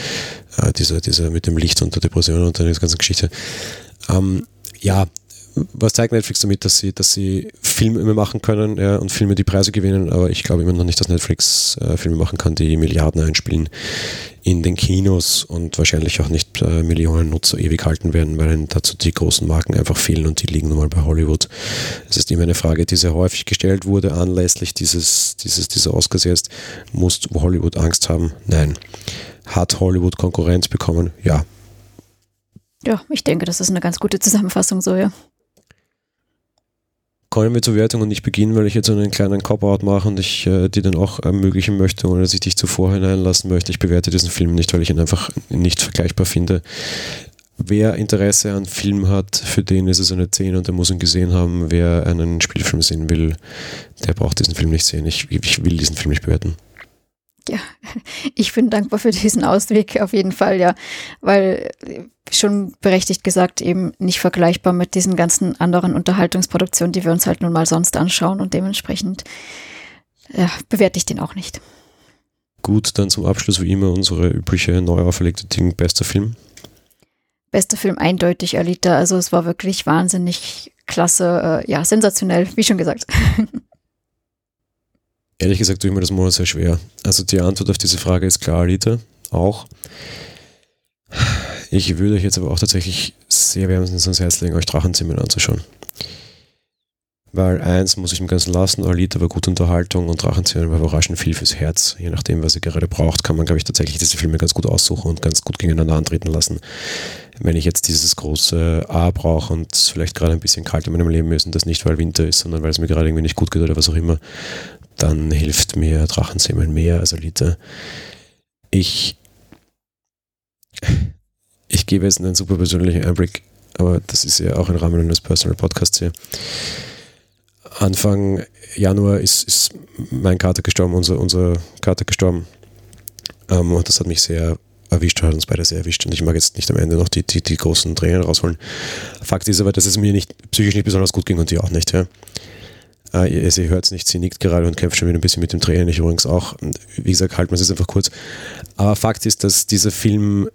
Äh, dieser, dieser mit dem Licht und der Depression und der ganzen Geschichte. Ähm, ja, was zeigt Netflix damit, dass sie, dass sie Filme machen können ja, und Filme die Preise gewinnen, aber ich glaube immer noch nicht, dass Netflix äh, Filme machen kann, die Milliarden einspielen in den Kinos und wahrscheinlich auch nicht äh, Millionen Nutzer ewig halten werden, weil ihnen dazu die großen Marken einfach fehlen und die liegen nun mal bei Hollywood. Es ist immer eine Frage, die sehr häufig gestellt wurde, anlässlich dieses, dieses, dieser Oscars jetzt. Muss Hollywood Angst haben? Nein. Hat Hollywood Konkurrenz bekommen? Ja. Ja, ich denke, das ist eine ganz gute Zusammenfassung so, ja kommen wir zur Wertung und ich beginne, weil ich jetzt einen kleinen Cop-Out mache und ich äh, dir dann auch ermöglichen möchte, ohne dass ich dich zuvor hineinlassen möchte. Ich bewerte diesen Film nicht, weil ich ihn einfach nicht vergleichbar finde. Wer Interesse an Film hat, für den ist es eine 10 und der muss ihn gesehen haben. Wer einen Spielfilm sehen will, der braucht diesen Film nicht sehen. Ich, ich will diesen Film nicht bewerten. Ja, ich bin dankbar für diesen Ausweg auf jeden Fall, ja, weil schon berechtigt gesagt eben nicht vergleichbar mit diesen ganzen anderen Unterhaltungsproduktionen, die wir uns halt nun mal sonst anschauen und dementsprechend ja, bewerte ich den auch nicht. Gut, dann zum Abschluss wie immer unsere übliche neu auferlegte Ding, bester Film. Bester Film eindeutig Alita, also es war wirklich wahnsinnig klasse, äh, ja, sensationell, wie schon gesagt. Ehrlich gesagt tue ich mir das mal sehr schwer. Also die Antwort auf diese Frage ist klar, Alita, auch Ich würde euch jetzt aber auch tatsächlich sehr wärmstens ans Herz legen, euch Drachenzimmer anzuschauen. Weil eins muss ich im Ganzen lassen, Alita war gute Unterhaltung und Drachenzimmer war überraschend viel fürs Herz. Je nachdem, was ihr gerade braucht, kann man, glaube ich, tatsächlich diese Filme ganz gut aussuchen und ganz gut gegeneinander antreten lassen. Wenn ich jetzt dieses große A brauche und vielleicht gerade ein bisschen kalt in meinem Leben ist und das nicht, weil Winter ist, sondern weil es mir gerade irgendwie nicht gut geht oder was auch immer, dann hilft mir Drachenzimmer mehr als Alita. Ich, ich gebe jetzt einen super persönlichen Einblick, aber das ist ja auch im Rahmen eines Personal Podcasts hier. Anfang Januar ist, ist mein Kater gestorben, unser, unser Kater gestorben. Ähm, und das hat mich sehr erwischt, hat uns beide sehr erwischt. Und ich mag jetzt nicht am Ende noch die, die, die großen Tränen rausholen. Fakt ist aber, dass es mir nicht psychisch nicht besonders gut ging und die auch nicht. Ja. Äh, sie hört es nicht, sie nickt gerade und kämpft schon wieder ein bisschen mit dem Tränen. Ich übrigens auch. Wie gesagt, halten wir es jetzt einfach kurz. Aber Fakt ist, dass dieser Film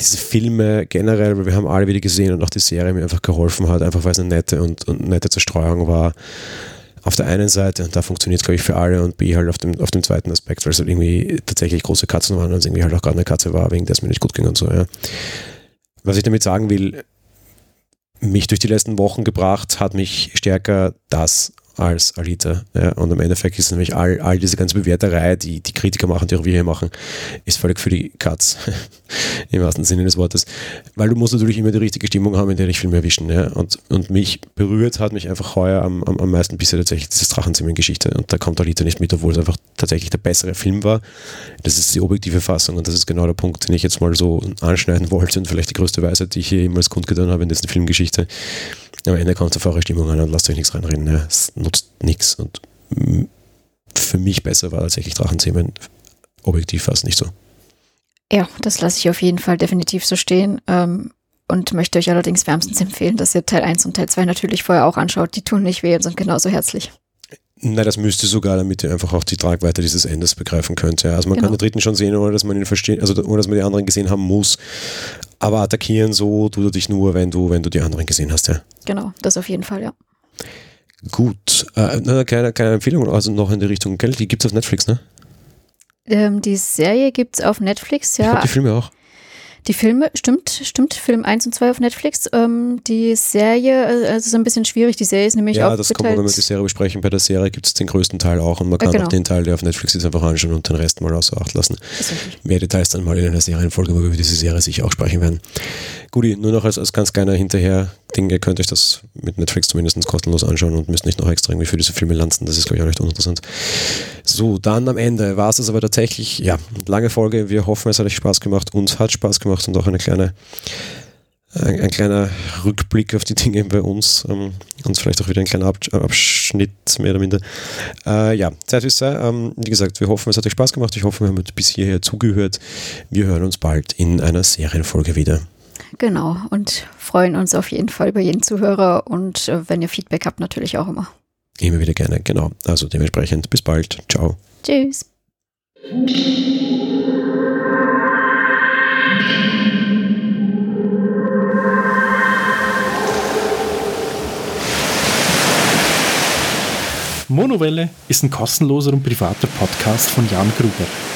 diese Filme generell, weil wir haben alle wieder gesehen und auch die Serie mir einfach geholfen hat, einfach weil es eine nette und, und nette Zerstreuung war. Auf der einen Seite, und da funktioniert es, glaube ich, für alle, und B halt auf dem, auf dem zweiten Aspekt, weil es halt irgendwie tatsächlich große Katzen waren und es irgendwie halt auch gerade eine Katze war, wegen der es mir nicht gut ging und so, ja. Was ich damit sagen will, mich durch die letzten Wochen gebracht hat mich stärker das als Alita. Ja, und im Endeffekt ist nämlich all, all diese ganze Bewerterei, die die Kritiker machen, die auch wir hier machen, ist völlig für die Katz. Im wahrsten Sinne des Wortes. Weil du musst natürlich immer die richtige Stimmung haben, in der dich Filme erwischen. Ja? Und, und mich berührt hat mich einfach heuer am, am, am meisten bisher tatsächlich dieses Drachenzimmer-Geschichte. Und da kommt Alita nicht mit, obwohl es einfach tatsächlich der bessere Film war. Das ist die objektive Fassung und das ist genau der Punkt, den ich jetzt mal so anschneiden wollte und vielleicht die größte Weisheit, die ich hier jemals kundgetan habe in dieser Filmgeschichte am Ende kommt es auf eure Stimmung an und lasst euch nichts reinreden. Ne? Es nutzt nichts. Und für mich besser war tatsächlich Drachenzähmen objektiv fast nicht so. Ja, das lasse ich auf jeden Fall definitiv so stehen. Ähm, und möchte euch allerdings wärmstens empfehlen, dass ihr Teil 1 und Teil 2 natürlich vorher auch anschaut. Die tun nicht weh und sind genauso herzlich. Nein, das müsste sogar, damit ihr einfach auch die Tragweite dieses Endes begreifen könnt. Ja. Also man genau. kann den dritten schon sehen, ohne dass man ihn versteht, also ohne dass man die anderen gesehen haben muss. Aber attackieren so tut er dich nur, wenn du, wenn du die anderen gesehen hast, ja. Genau, das auf jeden Fall, ja. Gut. Äh, eine kleine, kleine Empfehlung, also noch in die Richtung, gell? Die gibt es auf Netflix, ne? Ähm, die Serie gibt es auf Netflix, ja. Ich glaub, die Filme auch. Die Filme, stimmt, stimmt, Film 1 und 2 auf Netflix. Ähm, die Serie, äh, also ist ein bisschen schwierig. Die Serie ist nämlich ja, auch. Ja, das kommt, wenn wir die Serie besprechen. Bei der Serie gibt es den größten Teil auch und man kann genau. auch den Teil, der auf Netflix ist, einfach anschauen und den Rest mal außer Acht lassen. Mehr Details dann mal in einer Serienfolge, wo wir über diese Serie sicher auch sprechen werden. Guti, nur noch als, als ganz kleiner hinterher Ding, ihr könnt euch das mit Netflix zumindest kostenlos anschauen und müsst nicht noch extra irgendwie für diese Filme landen. Das ist, glaube ich, auch recht uninteressant. So, dann am Ende war es das aber tatsächlich, ja, lange Folge. Wir hoffen, es hat euch Spaß gemacht. Uns hat Spaß gemacht und auch eine kleine ein, ein, kleiner Rückblick auf die Dinge bei uns ähm, und vielleicht auch wieder ein kleiner Abschnitt, mehr oder minder. Äh, ja, Zeit ist sei. Ähm, wie gesagt, wir hoffen, es hat euch Spaß gemacht. Ich hoffe, wir haben bis hierher zugehört. Wir hören uns bald in einer Serienfolge wieder. Genau, und freuen uns auf jeden Fall über jeden Zuhörer und äh, wenn ihr Feedback habt, natürlich auch immer. Immer wieder gerne, genau. Also dementsprechend bis bald. Ciao. Tschüss. Monowelle ist ein kostenloser und privater Podcast von Jan Gruber.